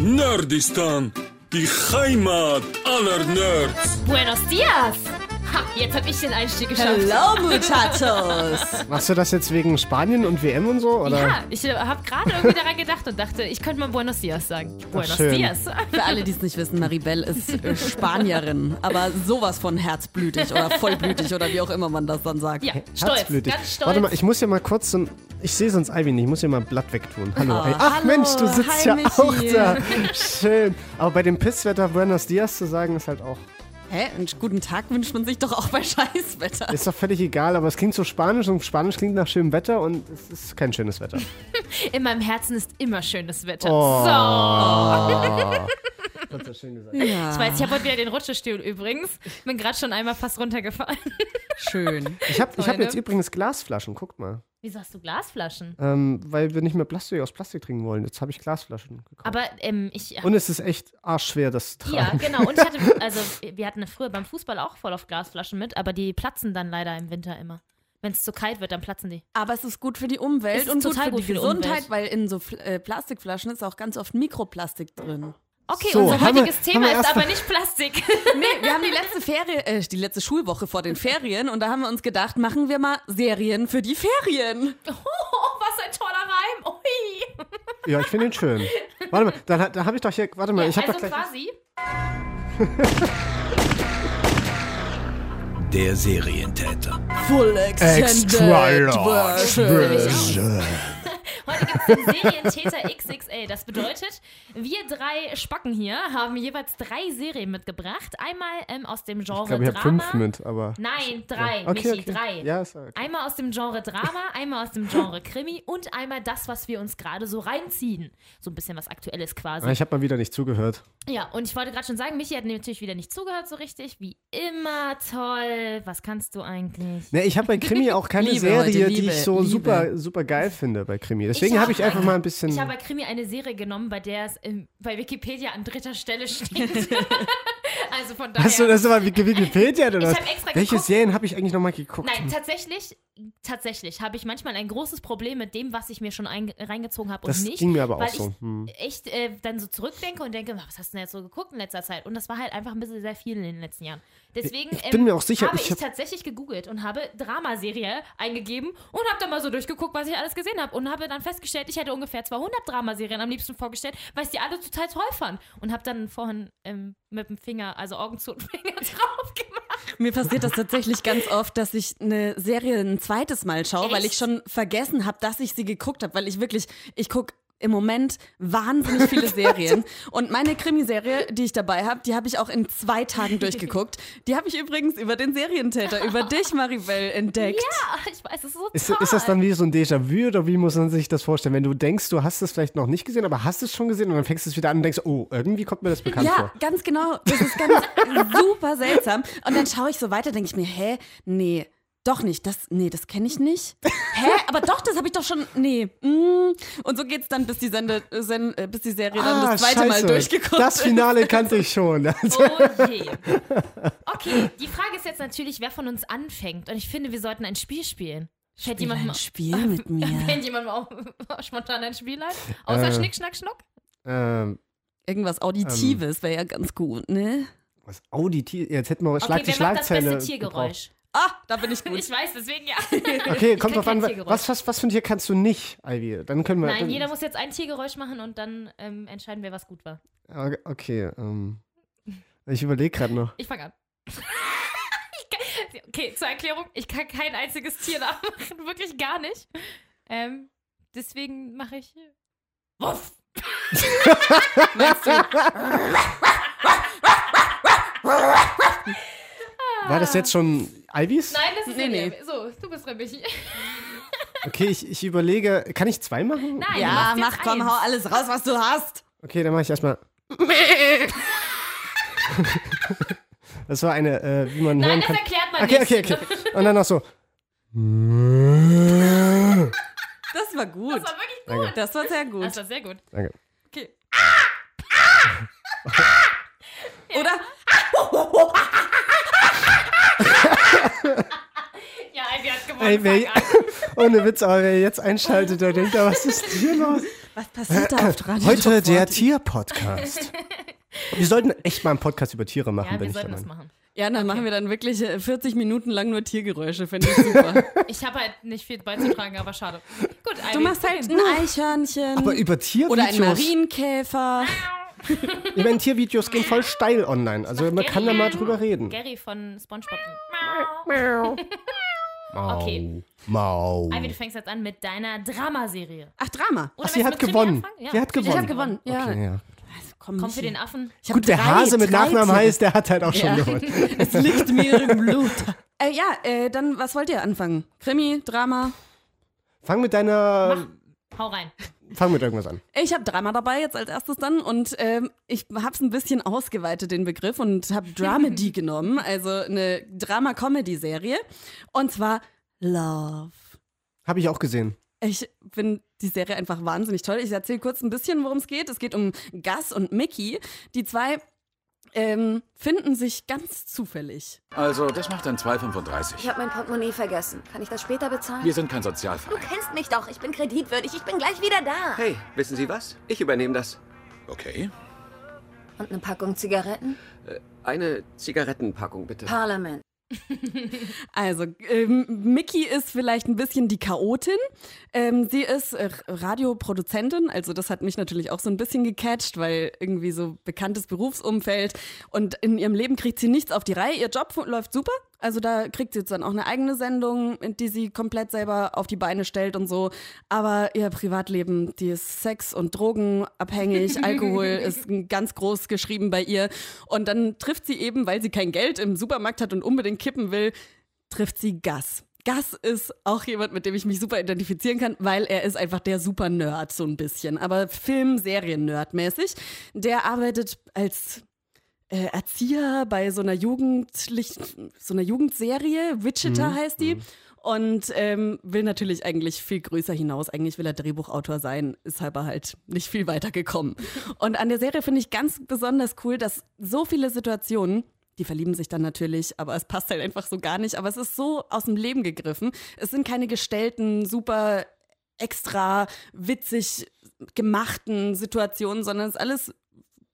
Nerdistan, die Heimat aller Nerds. Buenos dias! Ha, jetzt hab ich den Einstieg geschafft. Hello, muchachos! Machst du das jetzt wegen Spanien und WM und so? Oder? Ja, ich äh, habe gerade irgendwie daran gedacht und dachte, ich könnte mal Buenos dias sagen. Buenos schön. dias. Für alle, die es nicht wissen, Maribel ist äh, Spanierin, aber sowas von herzblütig oder vollblütig oder wie auch immer man das dann sagt. Ja, stolz. Herzblütig. Ganz stolz. Warte mal, ich muss ja mal kurz so ein. Ich sehe sonst Ivy nicht, ich muss ja mal ein Blatt wegtun. Hallo. Ey. Ach hallo, Mensch, du sitzt hi, ja Michi. auch da. Schön. Aber bei dem Pisswetter Buenos Dias zu sagen, ist halt auch. Hä? Einen guten Tag wünscht man sich doch auch bei Scheißwetter. Ist doch völlig egal, aber es klingt so spanisch und Spanisch klingt nach schönem Wetter und es ist kein schönes Wetter. In meinem Herzen ist immer schönes Wetter. Oh. So. Das ist schön gesagt. Ja, Ich weiß, ich habe heute wieder den Rutschestuhl übrigens. Bin gerade schon einmal fast runtergefallen. schön. Ich habe hab jetzt übrigens Glasflaschen, guckt mal. Wieso hast du Glasflaschen? Ähm, weil wir nicht mehr Plastik aus Plastik trinken wollen. Jetzt habe ich Glasflaschen gekauft. Aber ähm, ich. und es ist echt arschschwer, das zu Ja, tragen. genau. Und ich hatte, also wir hatten früher beim Fußball auch voll auf Glasflaschen mit, aber die platzen dann leider im Winter immer. Wenn es zu kalt wird, dann platzen die. Aber es ist gut für die Es Umwelt ist und gut total für gut die für die Gesundheit, Umwelt. weil in so Fl- äh, Plastikflaschen ist auch ganz oft Mikroplastik drin. Okay, So, unser wir- heutiges haben Thema wir ist aber nicht Plastik. Nee, wir haben die letzte Ferie, äh, die letzte Schulwoche vor den Ferien und da haben wir uns gedacht, machen wir mal Serien für die Ferien. Oh, was ein toller Reim. Ui. Ja, ich finde ihn schön. Warte mal, da, da habe ich doch hier. Warte mal, Ja, ich habe also doch gleich. quasi. Der Serientäter. Full Extra Version. Heute gibt es den Serientäter XXL. Das bedeutet, wir drei Spacken hier haben jeweils drei Serien mitgebracht. Einmal ähm, aus dem Genre Ich glaube, ich habe Drama. fünf mit, aber. Nein, drei. Okay, Michi, okay. drei. Ja, okay. Einmal aus dem Genre Drama, einmal aus dem Genre Krimi und einmal das, was wir uns gerade so reinziehen. So ein bisschen was Aktuelles quasi. Aber Ich habe mal wieder nicht zugehört. Ja, und ich wollte gerade schon sagen, Michi hat natürlich wieder nicht zugehört so richtig. Wie immer toll. Was kannst du eigentlich? Ne, ich habe bei Krimi auch keine Liebe Serie, heute, die Liebe, ich so Liebe. super, super geil finde bei Krimi. Deswegen Ich habe ich hab- einfach mal ein bisschen. Ich habe bei Krimi eine Serie genommen, bei der es bei Wikipedia an dritter Stelle steht. also von daher. Hast du das mal Wiki- Wikipedia oder Ich was? Welche geguckt. Serien habe ich eigentlich nochmal geguckt? Nein, tatsächlich, tatsächlich habe ich manchmal ein großes Problem mit dem, was ich mir schon ein, reingezogen habe und das nicht. ging mir aber auch weil so. ich Hm. echt äh, dann so zurückdenke und denke, was hast du denn jetzt so geguckt in letzter Zeit? Und das war halt einfach ein bisschen sehr viel in den letzten Jahren. Deswegen Ich bin mir auch sicher, habe ich ich, hab- tatsächlich gegoogelt und habe Dramaserie eingegeben und habe dann mal so durchgeguckt, was ich alles gesehen habe und habe dann festgestellt, ich hätte ungefähr 200 Dramaserien am liebsten vorgestellt, weil ich die alle total toll fand und habe dann vorhin ähm, mit dem Finger, also Augen zu und Finger drauf gemacht. Mir passiert das tatsächlich ganz oft, dass ich eine Serie ein zweites Mal schaue, weil Echt? ich schon vergessen habe, dass ich sie geguckt habe, weil ich wirklich, ich gucke im Moment wahnsinnig viele Serien. Und meine Krimiserie, die ich dabei habe, die habe ich auch in zwei Tagen durchgeguckt. Die habe ich übrigens über den Serientäter, über dich, Maribel, entdeckt. Ja, ich weiß, es ist so Ist, toll. ist das dann wie so ein Déjà-vu oder wie muss man sich das vorstellen? Wenn du denkst, du hast es vielleicht noch nicht gesehen, aber hast es schon gesehen und dann fängst du es wieder an und denkst, oh, irgendwie kommt mir das bekannt Ja, vor. ganz genau. Das ist ganz super seltsam. Und dann schaue ich so weiter, denke ich mir, hä, nee, doch nicht. Das, nee, das kenne ich nicht. Hä, aber doch, das habe ich doch schon. Nee. Mm. Und so geht's dann, bis die Sende, Sen, äh, bis die Serie dann das zweite Mal durchgeguckt Ah, Das ist. Finale kannte ich schon. Also, Oh je. Okay, die Frage ist jetzt natürlich, wer von uns anfängt. Und ich finde, wir sollten ein Spiel spielen. Fällt Spiel jemand ein mal, Spiel mit mir. Fällt jemand mal auch spontan ein Spiel ein? Außer Äh. Schnick, Schnack, Schnuck? ähm, Irgendwas Auditives wäre ja ganz gut, ne? was auditiv. Jetzt hätten wir Okay, Schlag die macht das Schlagzeile. beste Tiergeräusch? Ah, da bin ich gut. Ich weiß, deswegen ja. Okay, kommt drauf an. Was, was, was für ein Tier kannst du nicht, Ivy? Dann können wir. Nein, dann, jeder muss jetzt ein Tiergeräusch machen und dann ähm, entscheiden wir, was gut war. Okay, Okay, ähm, ich überlege gerade noch. Ich fange an. Ich kann- okay, zur Erklärung, ich kann kein einziges Tier nachmachen, wirklich gar nicht. Ähm, deswegen mache ich Wuff. Meinst du? War das jetzt schon Ivys? Nein, das ist Nee, nee, nee. So, du bist dran, Michi. Okay, ich, ich überlege. Kann ich zwei machen? Nein, Ja, mach komm, eins. hau alles raus, was du hast. Okay, dann mache ich erstmal. Das war eine, äh, wie man Nein, hören das kann. erklärt man Okay, nicht. okay, okay. Und dann noch so. Das war gut. Das war wirklich gut. Das war sehr gut. Das war sehr gut. Danke. Okay. Oder? Ja, Ivy hat gewonnen. Ey, wer, ohne Witz, aber wer jetzt einschaltet, der denkt, da, was ist hier los? Was passiert da auf Radio Heute der 40? Tier-Podcast. Wir sollten echt mal einen Podcast über Tiere machen, Ja, wir ich sollten das machen. Ja, dann machen wir dann wirklich äh, 40 Minuten lang nur Tiergeräusche, finde ich super. Ich habe halt nicht viel beizutragen, aber schade. Gut, Du machst halt ein Eichhörnchen Aber über oder ein Tiervideos, Marienkäfer. ich meine, Tiervideos gehen voll steil online. Also man kann da mal drüber reden. Gary von Spongebob. Mau. Okay. Mau. Ivy, du fängst jetzt an mit deiner Dramaserie. Ach, Drama. Oder Ach, sie hat gewonnen. Ja. Sie hat gewonnen. Ich habe gewonnen, ja. Okay, ja. Also, komm, Komm für den Affen. Gut, der drei- Hase mit Nachnamen heißt, der hat halt auch schon Ja. gewonnen. Es liegt mir im Blut. Äh, ja, äh, dann, was wollt ihr anfangen? Krimi, Drama? Fang mit deiner. Hau rein. Fang mit irgendwas an. Ich habe Drama dabei jetzt als erstes dann und ähm, ich habe es ein bisschen ausgeweitet, den Begriff, und habe Dramedy genommen, also eine Drama-Comedy-Serie. Und zwar Love. Habe ich auch gesehen. Ich finde die Serie einfach wahnsinnig toll. Ich erzähle kurz ein bisschen, worum es geht. Es geht um Gus und Mickey. Die zwei ähm, finden sich ganz zufällig. Also, das macht dann 2,35. Ich habe mein Portemonnaie vergessen. Kann ich das später bezahlen? Wir sind kein Du Sozialverein. kennst mich doch. Ich bin kreditwürdig. Ich bin gleich wieder da. Hey, wissen Sie was? Ich übernehme das. Okay. Und eine Packung Zigaretten? Eine Zigarettenpackung, bitte. Parlament. Also, ähm, Mickey ist vielleicht ein bisschen die Chaotin. Ähm, sie ist äh, Radioproduzentin, also das hat mich natürlich auch so ein bisschen gecatcht, weil irgendwie so bekanntes Berufsumfeld. Und in ihrem Leben kriegt sie nichts auf die Reihe. Ihr Job läuft super. Also da kriegt sie jetzt dann auch eine eigene Sendung, die sie komplett selber auf die Beine stellt und so. Aber ihr Privatleben, die ist Sex- und Drogenabhängig, Alkohol ist ganz groß geschrieben bei ihr. Und dann trifft sie eben, weil sie kein Geld im Supermarkt hat und unbedingt kippen will, trifft sie Gus. Gus ist auch jemand, mit dem ich mich super identifizieren kann, weil er ist einfach der super Nerd, so ein bisschen. Aber Film-Serien-Nerd-mäßig. Der arbeitet als äh, Erzieher bei so einer jugendlichen, so einer Jugendserie, Wichita heißt die. Und ähm, will natürlich eigentlich viel größer hinaus. Eigentlich will er Drehbuchautor sein, ist aber halt nicht viel weiter gekommen. Und an der Serie finde ich ganz besonders cool, dass so viele Situationen, die verlieben sich dann natürlich, aber es passt halt einfach so gar nicht. Aber es ist so aus dem Leben gegriffen. Es sind keine gestellten, super extra witzig gemachten Situationen, sondern es ist alles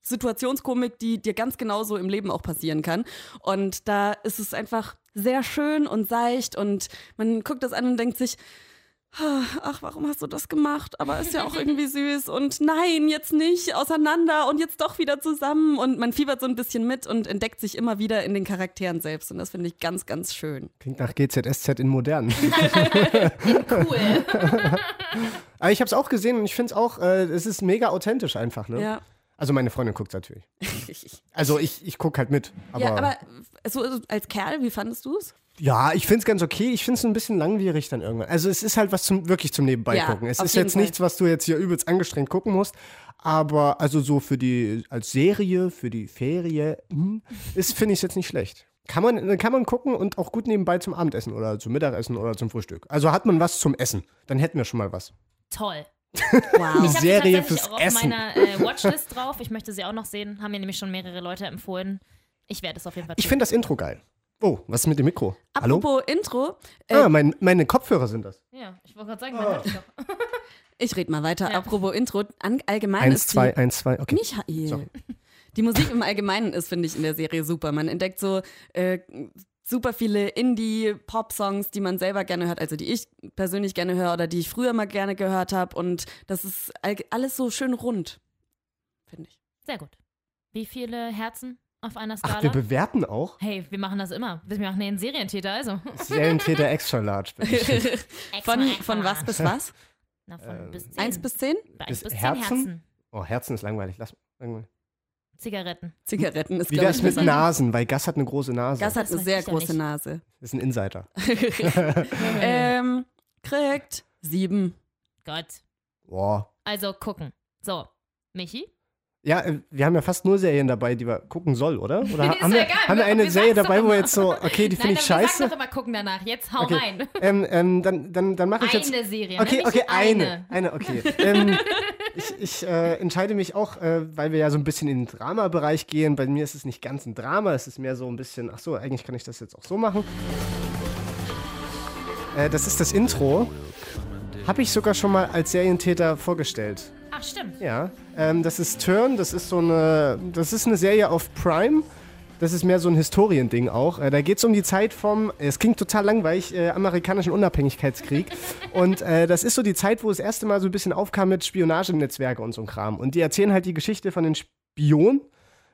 Situationskomik, die dir ganz genauso im Leben auch passieren kann. Und da ist es einfach sehr schön und seicht und man guckt das an und denkt sich, ach, warum hast du das gemacht? Aber ist ja auch irgendwie süß und nein, jetzt nicht, auseinander und jetzt doch wieder zusammen und man fiebert so ein bisschen mit und entdeckt sich immer wieder in den Charakteren selbst und das finde ich ganz, ganz schön. Klingt nach GZSZ in modern. Cool. Aber ich habe es auch gesehen und ich finde es auch, äh, es ist mega authentisch einfach. Ne? Ja. Also meine Freundin guckt natürlich. Also ich, ich gucke halt mit. Aber, ja, aber so als Kerl, wie fandest du es? Ja, ich finde es ganz okay. Ich finde es ein bisschen langwierig dann irgendwann. Also es ist halt was zum wirklich zum Nebenbei Ja, gucken. Es ist jetzt Fall. nichts, was du jetzt hier übelst angestrengt gucken musst. Aber also so für die, als Serie, für die Ferie, hm, ist, finde ich es jetzt nicht schlecht. Kann man, kann man gucken und auch gut nebenbei zum Abendessen oder zum Mittagessen oder zum Frühstück. Also hat man was zum Essen. Dann hätten wir schon mal was. Toll. Wow. Ich habe sie Serie tatsächlich fürs auch auf Essen. meiner äh, Watchlist drauf. Ich möchte sie auch noch sehen. Haben mir nämlich schon mehrere Leute empfohlen. Ich werde es auf jeden Fall Ich tun. finde das Intro geil. Oh, was ist mit dem Mikro? Hallo? Apropos Intro, äh, Ah, mein, meine Kopfhörer sind das. Ja, ich wollte gerade sagen, man hört dich doch. ich rede mal weiter. Ja. Apropos Intro, an, allgemein Eins, ist zwei, die, eins, zwei. Okay. Nicht Hail. Sorry. Die Musik im Allgemeinen ist, finde ich, in der Serie super. Man entdeckt so äh, super viele Indie-Pop-Songs, die man selber gerne hört, also die ich persönlich gerne höre oder die ich früher mal gerne gehört habe. Und das ist all, alles so schön rund, finde ich. Sehr gut. Wie viele Herzen auf einer Ach, Skala? wir bewerten auch. hey, wir machen das immer. Wir machen einen Serientäter, also. Serientäter extra large. Von, von was bis was? Na, von Ähm, bis zehn. Eins bis zehn? Bei bis eins bis zehn Herzen? Herzen. Oh, Herzen ist langweilig. Lass irgendwann. Zigaretten. Zigaretten ist, Wie ich, mit besser. Nasen? Weil Gas hat eine große Nase. Gas hat Das eine sehr ja große nicht. Nase. ist ein Insider. ähm, kriegt sieben. Gott. Boah. Also gucken. So, Michi? Ja, äh, wir haben ja fast nur Serien dabei, die wir gucken soll, oder? Oder haben, wir, egal, haben wir eine wir Serie dabei, wo wir jetzt so, okay, die finde ich scheiße? sagen doch immer gucken danach. Jetzt hau Okay. rein. Ähm, ähm, dann dann, dann mache ich jetzt. Eine Serie. Okay, nämlich okay, eine. eine. Eine, okay. ähm, ich ich äh, entscheide mich auch, äh, weil wir ja so ein bisschen in den Drama-Bereich gehen. Bei mir ist es nicht ganz ein Drama, es ist mehr so ein bisschen, ach so, eigentlich kann ich das jetzt auch so machen. Äh, das ist das Intro. Habe ich sogar schon mal als Serientäter vorgestellt. Ach, stimmt. Ja, ähm, das ist Turn, das ist so eine, das ist eine Serie auf Prime. Das ist mehr so ein Historiending auch. Äh, da geht es um die Zeit vom, es klingt total langweilig, äh, amerikanischen Unabhängigkeitskrieg. und äh, das ist so die Zeit, wo das erste Mal so ein bisschen aufkam mit Spionagenetzwerke und so ein Kram. Und die erzählen halt die Geschichte von den Spionen,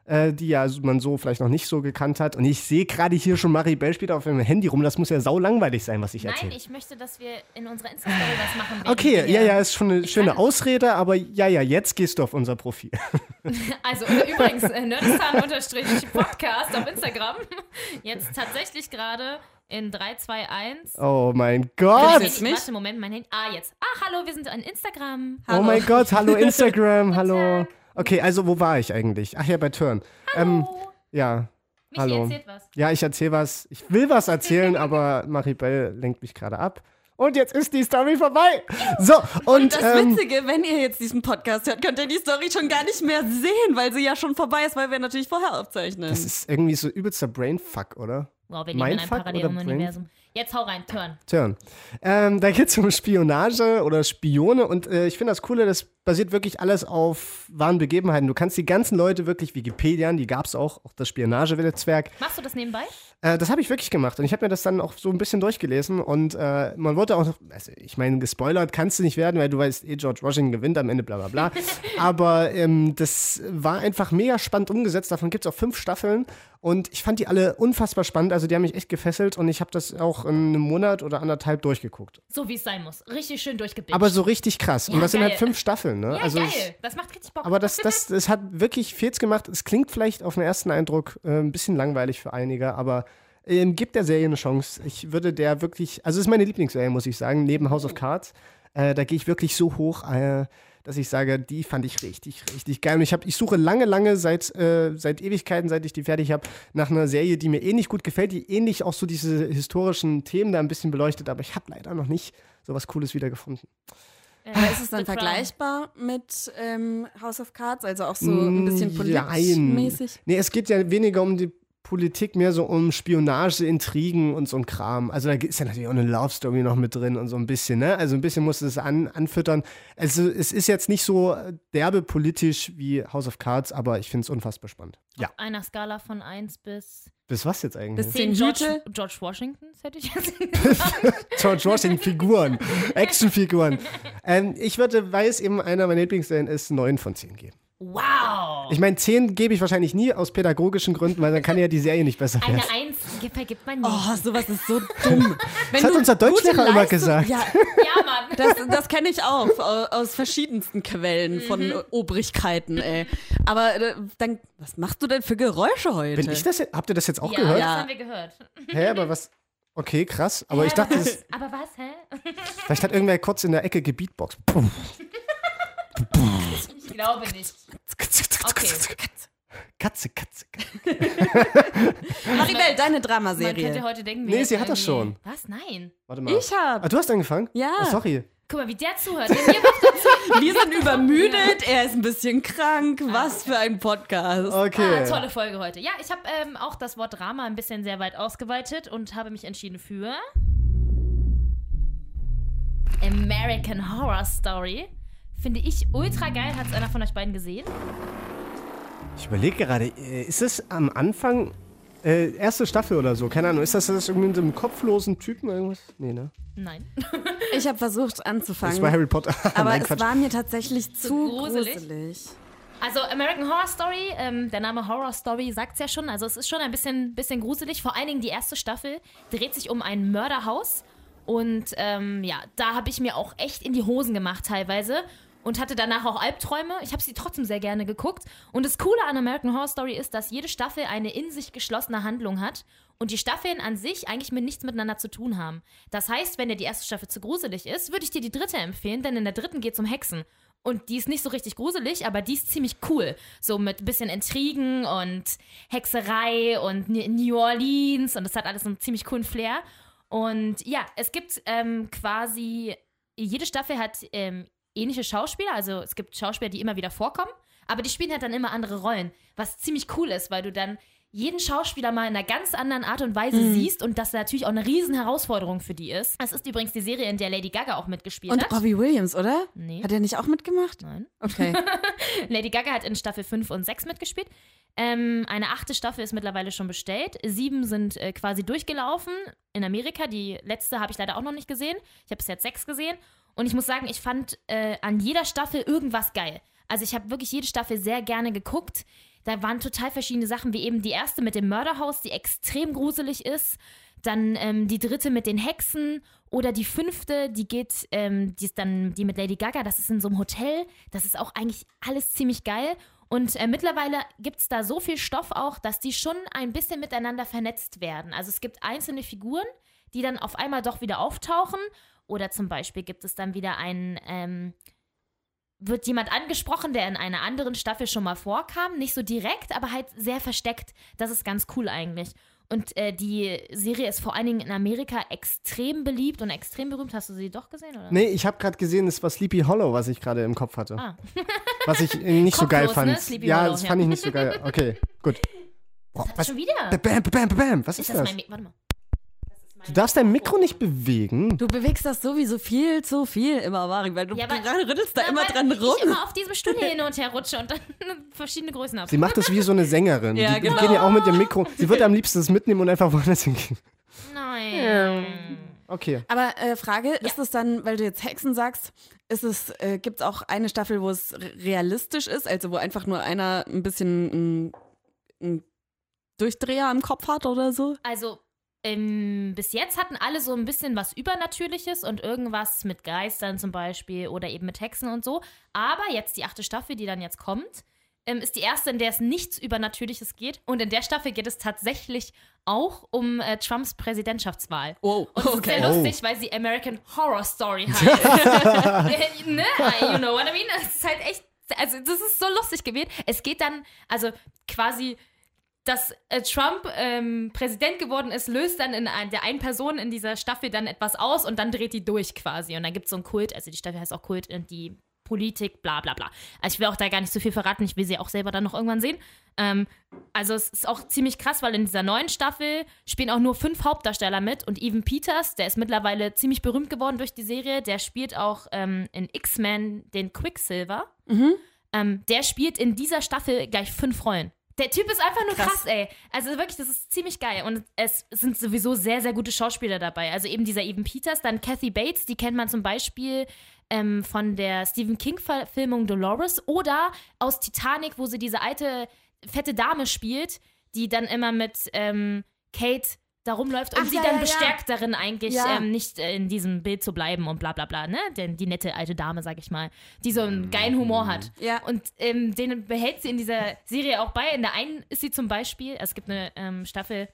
äh, die ja man so vielleicht noch nicht so gekannt hat. Und ich sehe gerade hier schon Maribel spielt auf dem Handy rum. Das muss ja sau langweilig sein, was ich Nein, erzähle. ich möchte, dass wir in unserer Insta-Story was machen. Okay, ja, ja, ist schon eine schöne kann- Ausrede, aber ja, ja, jetzt gehst du auf unser Profil. Also übrigens, äh, Nerdistan-Podcast auf Instagram. Jetzt tatsächlich gerade in 3, 2, 1. Oh mein Gott! jetzt mich? Warte, Moment, mein Handy. Ah, jetzt. Ah, hallo, wir sind an Instagram. Oh mein Gott, hallo Instagram, hallo. Okay, also wo war ich eigentlich? Ach ja, bei Turn. Ähm, Oh, ja, Michi hallo. erzählt was. ja, ich erzähle was. Ich will was erzählen, aber Maribel lenkt mich gerade ab. Und jetzt ist die Story vorbei. So, und, Das ähm, Witzige, wenn ihr jetzt diesen Podcast hört, könnt ihr die Story schon gar nicht mehr sehen, weil sie ja schon vorbei ist, weil wir natürlich vorher aufzeichnen. das ist irgendwie so übelster Brainfuck, oder? Wow, wir leben in einem Mindfuck oder Paralleluniversum. Jetzt hau rein, Turn. Turn. Ähm, da geht es um Spionage oder Spione und äh, ich finde das Coole, das basiert wirklich alles auf wahren Begebenheiten. Du kannst die ganzen Leute wirklich Wikipedian, die gab es auch, auch das Spionagenetzwerk. Machst du das nebenbei? Äh, das habe ich wirklich gemacht und ich habe mir das dann auch so ein bisschen durchgelesen und äh, man wurde auch, noch- also ich meine, gespoilert kannst du nicht werden, weil du weißt, eh George Washington gewinnt am Ende, bla bla bla. Aber ähm, das war einfach mega spannend umgesetzt. Davon gibt es auch fünf Staffeln und ich fand die alle unfassbar spannend. Also die haben mich echt gefesselt und ich habe das auch in einem Monat oder anderthalb durchgeguckt. So wie es sein muss. Richtig schön durchgebinged. Aber so richtig krass. und Ja, das sind halt geil. fünf Staffeln, ne? Ja, also geil. es- Das macht richtig Bock. aber das, das, das hat wirklich Fehls gemacht. Es klingt vielleicht auf den ersten Eindruck äh, ein bisschen langweilig für einige, aber ähm, gibt der Serie eine Chance. Ich würde der wirklich, also es ist meine Lieblingsserie, muss ich sagen, neben House of Cards. Äh, da gehe ich wirklich so hoch, äh, dass ich sage, die fand ich richtig, richtig geil. Und ich, hab, ich suche lange, lange seit, äh, seit Ewigkeiten, seit ich die fertig habe, nach einer Serie, die mir ähnlich gut gefällt, die ähnlich auch so diese historischen Themen da ein bisschen beleuchtet, aber ich habe leider noch nicht so was Cooles wiedergefunden. Äh, Aber ist es dann Crown. vergleichbar mit ähm, House of Cards? Also auch so ein bisschen Mm, jein. politmäßig? Nee, es geht ja weniger um die Politik, mehr so um Spionage, Intrigen und so ein Kram. Also da ist ja natürlich auch eine Love Story noch mit drin und so ein bisschen, ne? Also ein bisschen musst du es an, anfüttern. Also es ist jetzt nicht so derbe politisch wie House of Cards, aber ich finde es unfassbar spannend. Ja. Auf einer Skala von 1 bis Bis was jetzt eigentlich? Bis 10 Zehn George? George Washingtons, hätte ich jetzt George Washington Figuren, Actionfiguren. ähm, ich würde, weil es eben einer meiner Lieblingsserien ist, 9 von 10 geben. Wow! Ich meine, 10 gebe ich wahrscheinlich nie aus pädagogischen Gründen, weil dann kann ja die Serie nicht besser werden. Eine 1 vergibt man nicht. Oh, sowas ist so dumm. Das hat unser Deutschlehrer immer gesagt. Ja, Ja, Mann. das, das kenne ich auch au- aus verschiedensten Quellen von Mhm. äh, Obrigkeiten, ey. Aber äh, dann, was machst du denn für Geräusche heute? Bin ich das jetzt, habt ihr das jetzt auch ja, gehört? das Ja. haben wir gehört. Hä, aber was? Okay, krass. Aber Hä, ich dachte, aber, das, aber was, hä? vielleicht hat irgendwer kurz in der Ecke gebeatboxt. Ich glaube nicht. Okay. Katze, Katze, Katze. Maribel, deine Man könnte Dramaserie. heute denken, Nee, wir sie hätten hat das schon. Was? Nein. Warte mal. Ich hab. Ah, du hast angefangen? Ja. Oh, sorry. Guck mal, wie der zuhört. Wir sind übermüdet, er ist ein bisschen krank. Was für ein Podcast. Okay. Ah, tolle Folge heute. Ja, ich habe ähm, auch das Wort Drama ein bisschen sehr weit ausgeweitet und habe mich entschieden für American Horror Story. Finde ich ultra geil. Hat es einer von euch beiden gesehen? Ich überlege gerade, äh, ist es am Anfang äh, erste Staffel oder so? Keine Ahnung. Ist das, das irgendwie mit so einem kopflosen Typen irgendwas? Nee, ne? Nein. Ich habe versucht Das war anzufangen, Harry Potter. aber Nein, es Quatsch. war mir tatsächlich zu gruselig? gruselig. Also American Horror Story, ähm, der Name Horror Story sagt es ja schon. Also es ist schon ein bisschen, bisschen gruselig. Vor allen Dingen die erste Staffel dreht sich um ein Mörderhaus. Und ähm, ja, da habe ich mir auch echt in die Hosen gemacht teilweise. Und hatte danach auch Albträume. Ich habe sie trotzdem sehr gerne geguckt. Und das Coole an American Horror Story ist, dass jede Staffel eine in sich geschlossene Handlung hat. Und die Staffeln an sich eigentlich mit nichts miteinander zu tun haben. Das heißt, wenn dir die erste Staffel zu gruselig ist, würde ich dir die dritte empfehlen, denn in der dritten geht es um Hexen. Und die ist nicht so richtig gruselig, aber die ist ziemlich cool. So mit ein bisschen Intrigen und Hexerei und New Orleans und das hat alles einen ziemlich coolen Flair. Und ja, es gibt ähm, quasi, jede Staffel hat ähm, ähnliche Schauspieler, also es gibt Schauspieler, die immer wieder vorkommen, aber die spielen halt dann immer andere Rollen, was ziemlich cool ist, weil du dann jeden Schauspieler mal in einer ganz anderen Art und Weise Mhm. siehst und das natürlich auch eine riesen Herausforderung für die ist. Das ist übrigens die Serie, in der Lady Gaga auch mitgespielt Und hat. Robbie Williams, oder? Nee. Hat er nicht auch mitgemacht? Nein. Okay. Lady Gaga hat in Staffel 5 und 6 mitgespielt. Ähm, eine achte Staffel ist mittlerweile schon bestellt. Sieben sind äh, quasi durchgelaufen in Amerika. Die letzte habe ich leider auch noch nicht gesehen. Ich habe bis jetzt sechs gesehen. Und ich muss sagen, ich fand äh, an jeder Staffel irgendwas geil. Also ich habe wirklich jede Staffel sehr gerne geguckt. Da waren total verschiedene Sachen, wie eben die erste mit dem Mörderhaus, die extrem gruselig ist. Dann ähm, die dritte mit den Hexen oder die fünfte, die geht, ähm, die ist dann die mit Lady Gaga, das ist in so einem Hotel. Das ist auch eigentlich alles ziemlich geil. Und äh, mittlerweile gibt es da so viel Stoff auch, dass die schon ein bisschen miteinander vernetzt werden. Also es gibt einzelne Figuren, die dann auf einmal doch wieder auftauchen. Oder zum Beispiel gibt es dann wieder einen, ähm, wird jemand angesprochen, der in einer anderen Staffel schon mal vorkam. Nicht so direkt, aber halt sehr versteckt. Das ist ganz cool eigentlich. Und äh, die Serie ist vor allen Dingen in Amerika extrem beliebt und extrem berühmt. Hast du sie doch gesehen, oder? Nee, ich habe gerade gesehen, es war Sleepy Hollow, was ich gerade im Kopf hatte. Ah. Was ich äh, nicht so geil Kopflos, fand. ne? Ja, Hollow, das ja. fand ich nicht so geil. Okay, gut. Boah, Was was? schon wieder? Bam, bam, bam, bam. Was ist Ist das das? Warte mal. Du darfst dein Mikro nicht bewegen. Du bewegst das sowieso viel zu viel immer, Mari, weil du Ja, aber- gerade rüttelst da Na, immer dran rum. Ich immer auf diesem Stuhl hin und her rutsche und dann verschiedene Größen habe. Sie macht das wie so eine Sängerin. Ja, die, genau. die gehen ja auch mit dem Mikro. Sie würde am liebsten das mitnehmen und einfach woanders hingehen. Nein. Okay. Aber äh, Frage, ist es dann, weil du jetzt Hexen sagst, ist es, äh, gibt es auch eine Staffel, wo es re- realistisch ist, also wo einfach nur einer ein bisschen einen Durchdreher im Kopf hat oder so? Also, ähm, bis jetzt hatten alle so ein bisschen was Übernatürliches und irgendwas mit Geistern zum Beispiel oder eben mit Hexen und so. Aber jetzt die achte Staffel, die dann jetzt kommt, ähm, ist die erste, in der es nichts Übernatürliches geht. Und in der Staffel geht es tatsächlich auch um äh, Trumps Präsidentschaftswahl. Oh, Und es ist sehr Oh. lustig, weil sie American Horror Story heißt. ne? You know what I mean? Es ist halt echt, also das ist so lustig gewählt. Es geht dann, also quasi, dass äh, Trump ähm, Präsident geworden ist, löst dann in ein, der einen Person in dieser Staffel dann etwas aus und dann dreht die durch quasi. Und dann gibt es so einen Kult, also die Staffel heißt auch Kult, und die Politik, bla bla bla. Also ich will auch da gar nicht so viel verraten, ich will sie auch selber dann noch irgendwann sehen. Ähm, also es ist auch ziemlich krass, weil in dieser neuen Staffel spielen auch nur fünf Hauptdarsteller mit und Evan Peters, der ist mittlerweile ziemlich berühmt geworden durch die Serie, der spielt auch ähm, in X-Men den Quicksilver. Ähm, der spielt in dieser Staffel gleich fünf Rollen. Der Typ ist einfach nur krass. Krass. ey. Also wirklich, das ist ziemlich geil. Und es sind sowieso sehr, sehr gute Schauspieler dabei. Also eben dieser Evan Peters, dann Kathy Bates, die kennt man zum Beispiel ähm, von der Stephen King-Verfilmung Dolores oder aus Titanic, wo sie diese alte, fette Dame spielt, die dann immer mit ähm, Kate da rumläuft und Ach, sie ja, dann ja, ja. bestärkt darin eigentlich Ja. ähm, nicht äh, in diesem Bild zu bleiben und bla bla bla, ne? Denn die nette alte Dame, sag ich mal, die so einen geilen Humor hat. Ja. Und ähm, den behält sie in dieser Serie auch bei. In der einen ist sie zum Beispiel, es gibt eine ähm, Staffel,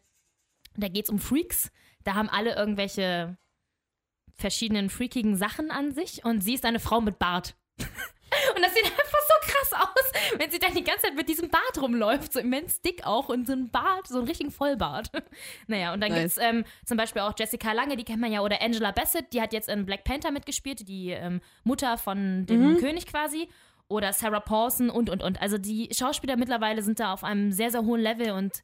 da geht es um Freaks. Da haben alle irgendwelche verschiedenen freakigen Sachen an sich und sie ist eine Frau mit Bart. Und das sieht einfach so krass aus, wenn sie dann die ganze Zeit mit diesem Bart rumläuft, so immens dick auch und so ein Bart, so einen richtigen Vollbart. Naja, und dann Nice. gibt's ähm, zum Beispiel auch Jessica Lange, die kennt man ja, oder Angela Bassett, die hat jetzt in Black Panther mitgespielt, die ähm, Mutter von dem König quasi. Oder Sarah Paulson und, und, und. Also die Schauspieler mittlerweile sind da auf einem sehr, sehr hohen Level und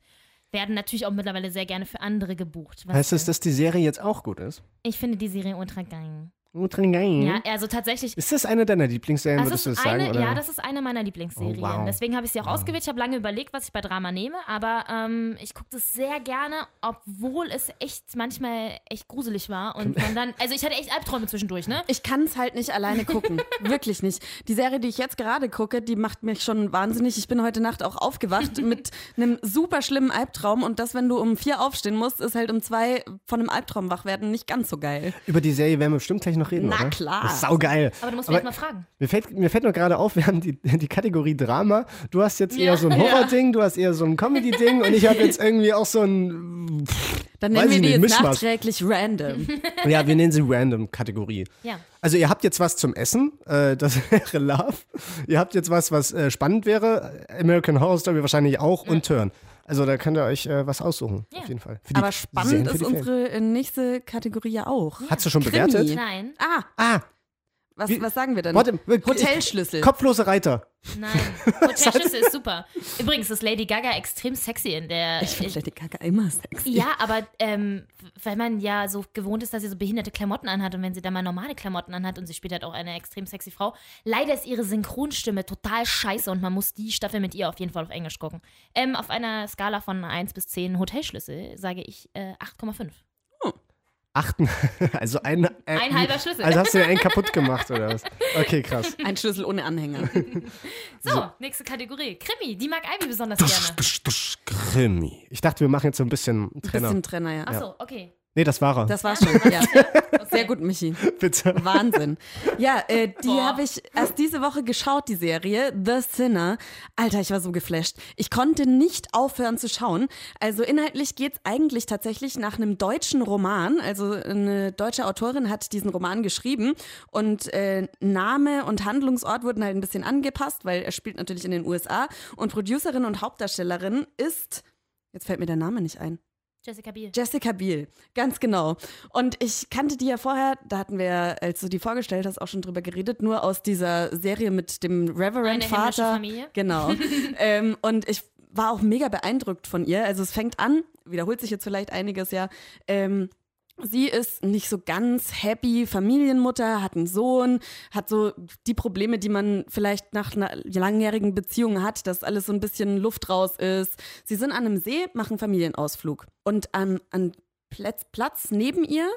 werden natürlich auch mittlerweile sehr gerne für andere gebucht. Heißt das, dass die Serie jetzt auch gut ist? Ich finde die Serie ultra geil. Ja, also tatsächlich. Ist das eine deiner Lieblingsserien, Das würdest du das sagen? eine, oder? ja, das ist eine meiner Lieblingsserien. Oh, wow. Deswegen habe ich sie auch ausgewählt. Ich habe lange überlegt, was ich bei Drama nehme, aber ähm, ich gucke das sehr gerne, obwohl es echt manchmal echt gruselig war. Und man dann, also ich hatte echt Albträume zwischendurch, ne? Ich kann es halt nicht alleine gucken. Wirklich nicht. Die Serie, die ich jetzt gerade gucke, die macht mich schon wahnsinnig. Ich bin heute Nacht auch aufgewacht mit einem super schlimmen Albtraum. Und das, wenn du um vier aufstehen musst, ist halt um zwei von einem Albtraum wach werden nicht ganz so geil. Über die Serie werden wir bestimmt gleich noch reden, Na oder? klar. Das ist saugeil. Aber du musst mich jetzt mal fragen. Mir fällt, mir fällt nur gerade auf, wir haben die, die Kategorie Drama. Du hast jetzt eher Ja. so ein Horror-Ding, du hast eher so ein Comedy-Ding und ich habe jetzt irgendwie auch so ein, Dann nennen wir die nicht, jetzt Mischmasch. nachträglich random. ja, wir nennen sie Random-Kategorie. Ja. Also ihr habt jetzt was zum Essen, äh, das wäre Love. Ihr habt jetzt was, was äh, spannend wäre, American Horror Story wahrscheinlich auch und Turn. Also da könnt ihr euch äh, was aussuchen, Ja. auf jeden Fall. Für die Aber Serien, spannend für ist unsere nächste Kategorie ja auch. Hast du schon Krimi. bewertet? Nein. Ah, Ah, Was, Wie- was sagen wir denn? Warte, Hotelschlüssel. Kopflose Reiter. Nein, Hotelschlüssel ist super. Übrigens ist Lady Gaga extrem sexy in der. ich finde Lady Gaga immer sexy. ja, aber ähm, weil man ja so gewohnt ist, dass sie so behinderte Klamotten anhat und wenn sie dann mal normale Klamotten anhat und sie spielt halt auch eine extrem sexy Frau, leider ist ihre Synchronstimme total scheiße und man muss die Staffel mit ihr auf jeden Fall auf Englisch gucken. Ähm, auf einer Skala von 1 bis 10 Hotelschlüssel sage ich äh, 8,5. Achten. Also ein, äh, Ein halber Schlüssel. Also hast du dir einen kaputt gemacht oder was? Okay, krass. Ein Schlüssel ohne Anhänger. So, nächste Kategorie. Krimi, die mag Ivy besonders gerne. Krimi. Ich dachte, wir machen jetzt so ein bisschen Trenner. Bisschen Trenner, ja. Achso, okay. Nee, das war er. Das war's schon. Ja. Sehr gut, Michi. Bitte. Wahnsinn. Ja, äh, die habe ich erst diese Woche geschaut, die Serie The Sinner. Alter, ich war so geflasht. Ich konnte nicht aufhören zu schauen. Also inhaltlich geht's eigentlich tatsächlich nach einem deutschen Roman. Also eine deutsche Autorin hat diesen Roman geschrieben und äh, Name und Handlungsort wurden halt ein bisschen angepasst, weil er spielt natürlich in den USA. Und Producerin und Hauptdarstellerin ist, jetzt fällt mir der Name nicht ein. Jessica Biel. Jessica Biel, ganz genau. Und ich kannte die ja vorher, da hatten wir, als du die vorgestellt hast, auch schon drüber geredet, nur aus dieser Serie mit dem Eine Reverend himmlische Vater. Familie. Genau. ähm, und ich war auch mega beeindruckt von ihr. Also es fängt an, wiederholt sich jetzt vielleicht einiges ja. Ähm, Sie ist nicht so ganz happy, Familienmutter, hat einen Sohn, hat so die Probleme, die man vielleicht nach einer langjährigen Beziehung hat, dass alles so ein bisschen Luft raus ist. Sie sind an einem See, machen Familienausflug. Und an, an Platz, Platz neben ihr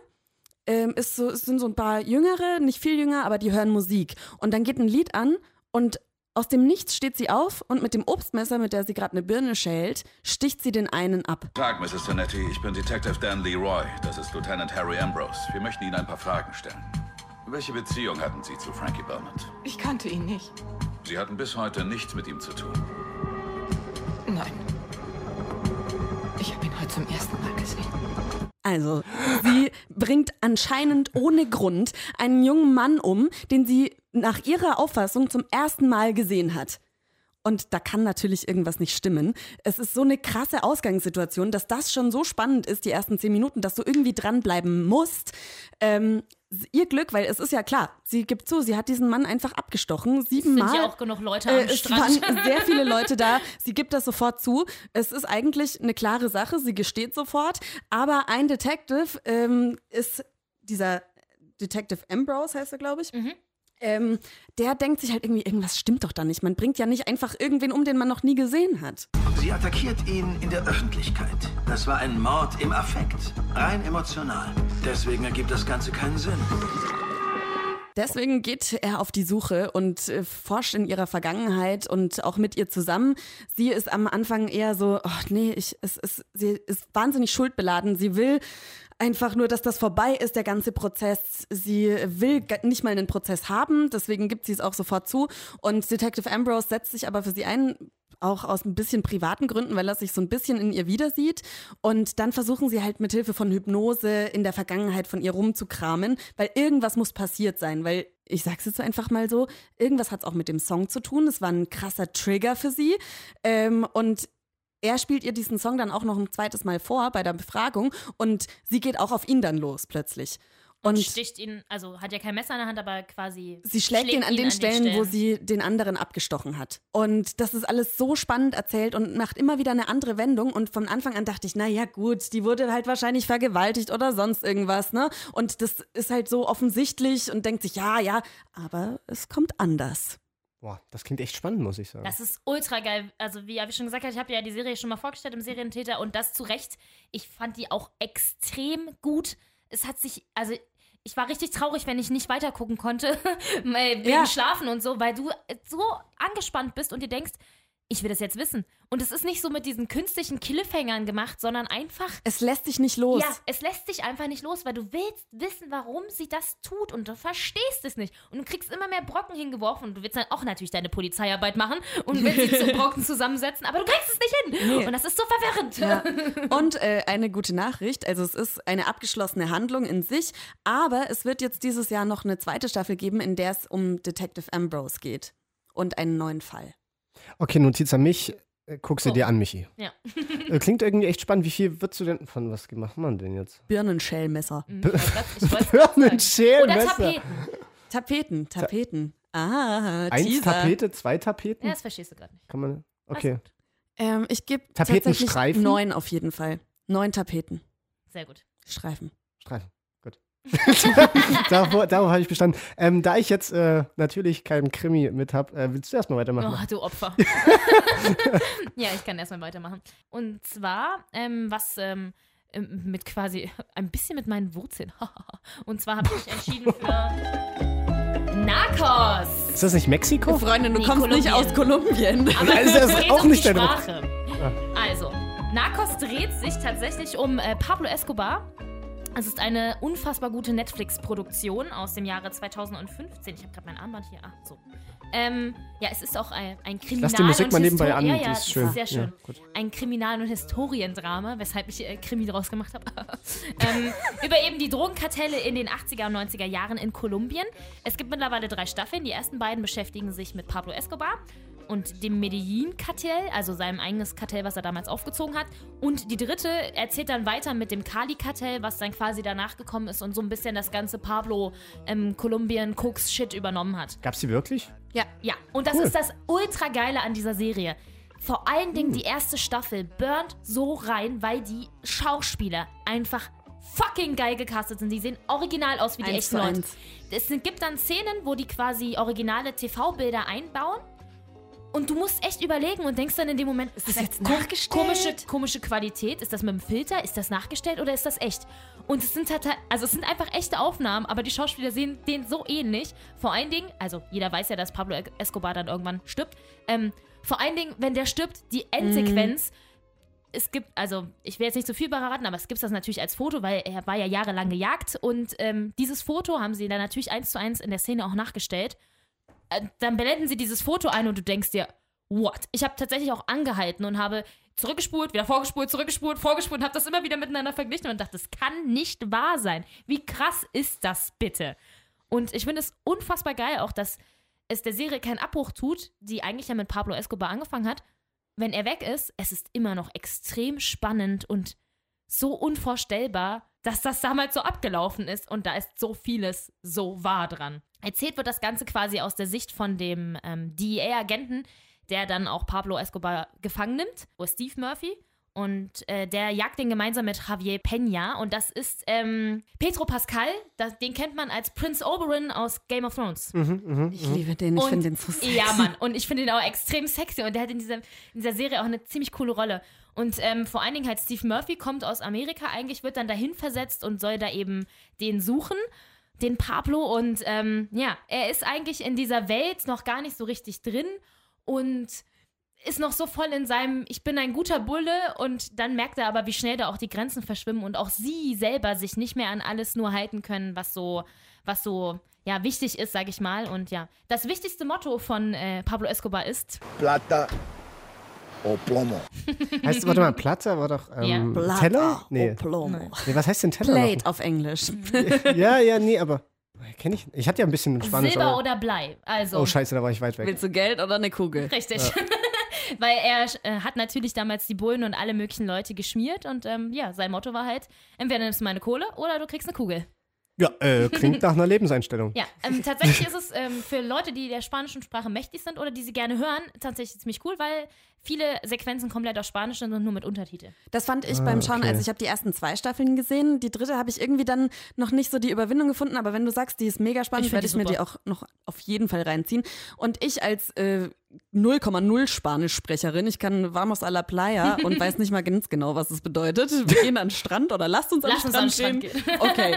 ähm, ist so, sind so ein paar Jüngere, nicht viel jünger, aber die hören Musik. Und dann geht ein Lied an und aus dem Nichts steht sie auf und mit dem Obstmesser, mit der sie gerade eine Birne schält, sticht sie den einen ab. Tag, Mrs. Tonetti. Ich bin Detective Dan Leroy. Das ist Lieutenant Harry Ambrose. Wir möchten Ihnen ein paar Fragen stellen. Welche Beziehung hatten Sie zu Frankie Belmont? Ich kannte ihn nicht. Sie hatten bis heute nichts mit ihm zu tun. Nein. Ich habe ihn heute zum ersten Mal gesehen. Also, sie bringt anscheinend ohne Grund einen jungen Mann um, den sie nach ihrer Auffassung zum ersten Mal gesehen hat. Und da kann natürlich irgendwas nicht stimmen. Es ist so eine krasse Ausgangssituation, dass das schon so spannend ist, die ersten zehn Minuten, dass du irgendwie dranbleiben musst. Ähm, ihr Glück, weil es ist ja klar, sie gibt zu, sie hat diesen Mann einfach abgestochen, Sind siebenmal. ja auch genug Leute Äh, am es Strand. waren sehr viele Leute da. Sie gibt das sofort zu. Es ist eigentlich eine klare Sache. Sie gesteht sofort. Aber ein Detective ähm, ist dieser Detective Ambrose, heißt er, glaube ich. Mhm. Ähm, der denkt sich halt irgendwie, irgendwas stimmt doch da nicht. Man bringt ja nicht einfach irgendwen um, den man noch nie gesehen hat. Sie attackiert ihn in der Öffentlichkeit. Das war ein Mord im Affekt. Rein emotional. Deswegen ergibt das Ganze keinen Sinn. Deswegen geht er auf die Suche und äh, forscht in ihrer Vergangenheit und auch mit ihr zusammen. Sie ist am Anfang eher so, oh nee, ich, es, es, sie ist wahnsinnig schuldbeladen. Sie will einfach nur, dass das vorbei ist, der ganze Prozess. Sie will nicht mal einen Prozess haben, deswegen gibt sie es auch sofort zu. Und Detective Ambrose setzt sich aber für sie ein, auch aus ein bisschen privaten Gründen, weil er sich so ein bisschen in ihr wieder sieht. Und dann versuchen sie halt mit Hilfe von Hypnose in der Vergangenheit von ihr rumzukramen, weil irgendwas muss passiert sein, weil ich sag's jetzt einfach mal so, irgendwas hat's auch mit dem Song zu tun. Es war ein krasser Trigger für sie. Ähm, und er spielt ihr diesen Song dann auch noch ein zweites Mal vor bei der Befragung und sie geht auch auf ihn dann los plötzlich. und Und sticht ihn, also hat ja kein Messer in der Hand, aber quasi. Sie schlägt ihn an den Stellen, wo sie den anderen abgestochen hat. Und das ist alles so spannend erzählt und macht immer wieder eine andere Wendung. Und von Anfang an dachte ich, na ja, gut, die wurde halt wahrscheinlich vergewaltigt oder sonst irgendwas, ne? Und das ist halt so offensichtlich und denkt sich, ja, ja, aber es kommt anders. Boah, das klingt echt spannend, muss ich sagen. Das ist ultra geil. Also, wie ich schon gesagt habe, ich habe ja die Serie schon mal vorgestellt im Serientäter und das zu Recht. Ich fand die auch extrem gut. Es hat sich, also ich war richtig traurig, wenn ich nicht weiter gucken konnte, wegen Ja. Schlafen und so, weil du so angespannt bist und dir denkst, ich will das jetzt wissen. Und es ist nicht so mit diesen künstlichen Cliffhangern gemacht, sondern einfach Es lässt dich nicht los. Ja, es lässt sich einfach nicht los, weil du willst wissen, warum sie das tut und du verstehst es nicht. Und du kriegst immer mehr Brocken hingeworfen und du willst dann auch natürlich deine Polizeiarbeit machen und willst sie zu Brocken zusammensetzen, aber du kriegst es nicht hin. Nee. Und das ist so verwirrend. Ja. Und äh, eine gute Nachricht, also es ist eine abgeschlossene Handlung in sich, aber es wird jetzt dieses Jahr noch eine zweite Staffel geben, in der es um Detective Ambrose geht und einen neuen Fall. Okay, Notiz an mich. Äh, Guck sie Oh. dir an, Michi. Ja. Äh, Klingt irgendwie echt spannend. Wie viel würdest du denn. Von was macht man denn jetzt? Wollt's grad sagen. Oder Birnenschälmesser. Tapeten. Tapeten, Tapeten. Ah, Eins Teaser. Tapete, zwei Tapeten? Ja, das verstehst du gerade nicht. Kann man. Okay. Ähm, ich gebe Tapetenstreifen? tatsächlich neun auf jeden Fall. Neun Tapeten. Sehr gut. Streifen. Streifen. Darauf darauf habe ich bestanden. Ähm, da ich jetzt äh, natürlich keinen Krimi mit habe, äh, willst du erstmal weitermachen? Oh, du Opfer. ja, ich kann erstmal weitermachen. Und zwar, ähm, was ähm, ähm, mit quasi ein bisschen mit meinen Wurzeln. Und zwar habe ich mich entschieden für Narcos. Ist das nicht Mexiko? Freundin, du Nee, kommst nicht Kolumbien. aus Kolumbien. Aber Also das ist auch nicht die dein Druck. Sprache. Also, Narcos dreht sich tatsächlich um äh, Pablo Escobar. Es ist eine unfassbar gute Netflix-Produktion aus dem Jahre 2015. Ich habe gerade mein Armband hier. Ach, so. Ähm, ja, es ist auch ein, ein Kriminal- Lass die Musik und mal nebenbei an, Ja, die ja, ist schön. ist sehr schön. Ja, ein Kriminal- und Historiendrama, weshalb ich äh, Krimi draus gemacht habe. ähm, über eben die Drogenkartelle in den 80er und 90er Jahren in Kolumbien. Es gibt mittlerweile drei Staffeln. Die ersten beiden beschäftigen sich mit Pablo Escobar und dem Medellin-Kartell, also seinem eigenes Kartell, was er damals aufgezogen hat. Und die dritte erzählt dann weiter mit dem Cali-Kartell, was dann quasi danach gekommen ist und so ein bisschen das ganze Pablo ähm, Kolumbien Cooks Shit übernommen hat. Gab's die wirklich? ja. Ja, und das Cool. ist das ultra geile an dieser Serie. Vor allen Dingen die erste Staffel burnt so rein, weil die Schauspieler einfach fucking geil gecastet sind. Die sehen original aus wie die echten Leute. Es gibt dann Szenen, wo die quasi originale TV-Bilder einbauen. Und du musst echt überlegen und denkst dann in dem Moment, ist das jetzt nachgestellt? Komische, komische Qualität. Ist das mit dem Filter? Ist das nachgestellt oder ist das echt? Und es sind halt, also es sind einfach echte Aufnahmen, aber die Schauspieler sehen denen so ähnlich. Vor allen Dingen, also jeder weiß ja, dass Pablo Escobar dann irgendwann stirbt. Ähm, vor allen Dingen, wenn der stirbt, die Endsequenz. Es gibt, also ich will jetzt nicht zu viel verraten, aber es gibt das natürlich als Foto, weil er war ja jahrelang gejagt und ähm, dieses Foto haben sie dann natürlich eins zu eins in der Szene auch nachgestellt dann blenden sie dieses Foto ein und du denkst dir, what? Ich habe tatsächlich auch angehalten und habe zurückgespult, wieder vorgespult, zurückgespult, vorgespult und habe das immer wieder miteinander verglichen und dachte, das kann nicht wahr sein. Wie krass ist das bitte? Und ich finde es unfassbar geil auch, dass es der Serie keinen Abbruch tut, die eigentlich ja mit Pablo Escobar angefangen hat. Wenn er weg ist, es ist immer noch extrem spannend und so unvorstellbar, dass das damals so abgelaufen ist und da ist so vieles so wahr dran. Erzählt wird das Ganze quasi aus der Sicht von dem ähm, DEA-Agenten, der dann auch Pablo Escobar gefangen nimmt, oder Steve Murphy. Und äh, der jagt den gemeinsam mit Javier Peña. Und das ist ähm, Pedro Pascal. Das, den kennt man als Prince Oberyn aus Game of Thrones. Ich liebe den, ich finde den so sexy. Ja, Mann. Und ich finde ihn auch extrem sexy. Und der hat in dieser, in dieser Serie auch eine ziemlich coole Rolle. Und ähm, vor allen Dingen halt Steve Murphy kommt aus Amerika eigentlich, wird dann dahin versetzt und soll da eben den suchen, den Pablo. Und ähm, ja, er ist eigentlich in dieser Welt noch gar nicht so richtig drin und ist noch so voll in seinem Ich bin ein guter Bulle und dann merkt er aber, wie schnell da auch die Grenzen verschwimmen und auch sie selber sich nicht mehr an alles nur halten können, was so, was so ja, wichtig ist, sag ich mal. Und ja, das wichtigste Motto von äh, Pablo Escobar ist Plata o plomo. Heißt, warte mal, Platte war doch ähm, Plata Teller? o Nee. plomo. nee. Was heißt denn Teller? Plate auf Englisch. Ja, ja, nee, aber kenne ich. Ich hatte ja ein bisschen Spanisch. Silber aber, oder Blei. Also, oh, scheiße, da war ich weit weg. Willst du Geld oder eine Kugel? richtig. Weil er äh, hat natürlich damals die Bullen und alle möglichen Leute geschmiert und ähm, ja, sein Motto war halt, entweder nimmst du meine Kohle oder du kriegst eine Kugel. Ja, äh, klingt nach einer Lebenseinstellung. Ja, ähm, tatsächlich ist es ähm, für Leute, die der spanischen Sprache mächtig sind oder die sie gerne hören, tatsächlich ziemlich cool, weil viele Sequenzen komplett auf Spanisch sind und nur mit Untertitel. Das fand ich Ah, beim Schauen, okay. also ich habe die ersten zwei Staffeln gesehen, die dritte habe ich irgendwie dann noch nicht so die Überwindung gefunden, aber wenn du sagst, die ist mega spannend, Ich werde die ich mir die auch noch auf jeden Fall reinziehen. Und ich als äh, 0,0 Spanischsprecherin, ich kann Vamos a la Playa und weiß nicht mal ganz genau, was es bedeutet. Wir gehen an den Strand oder lasst uns, Lass am, uns Strand an den. Strand gehen. Okay.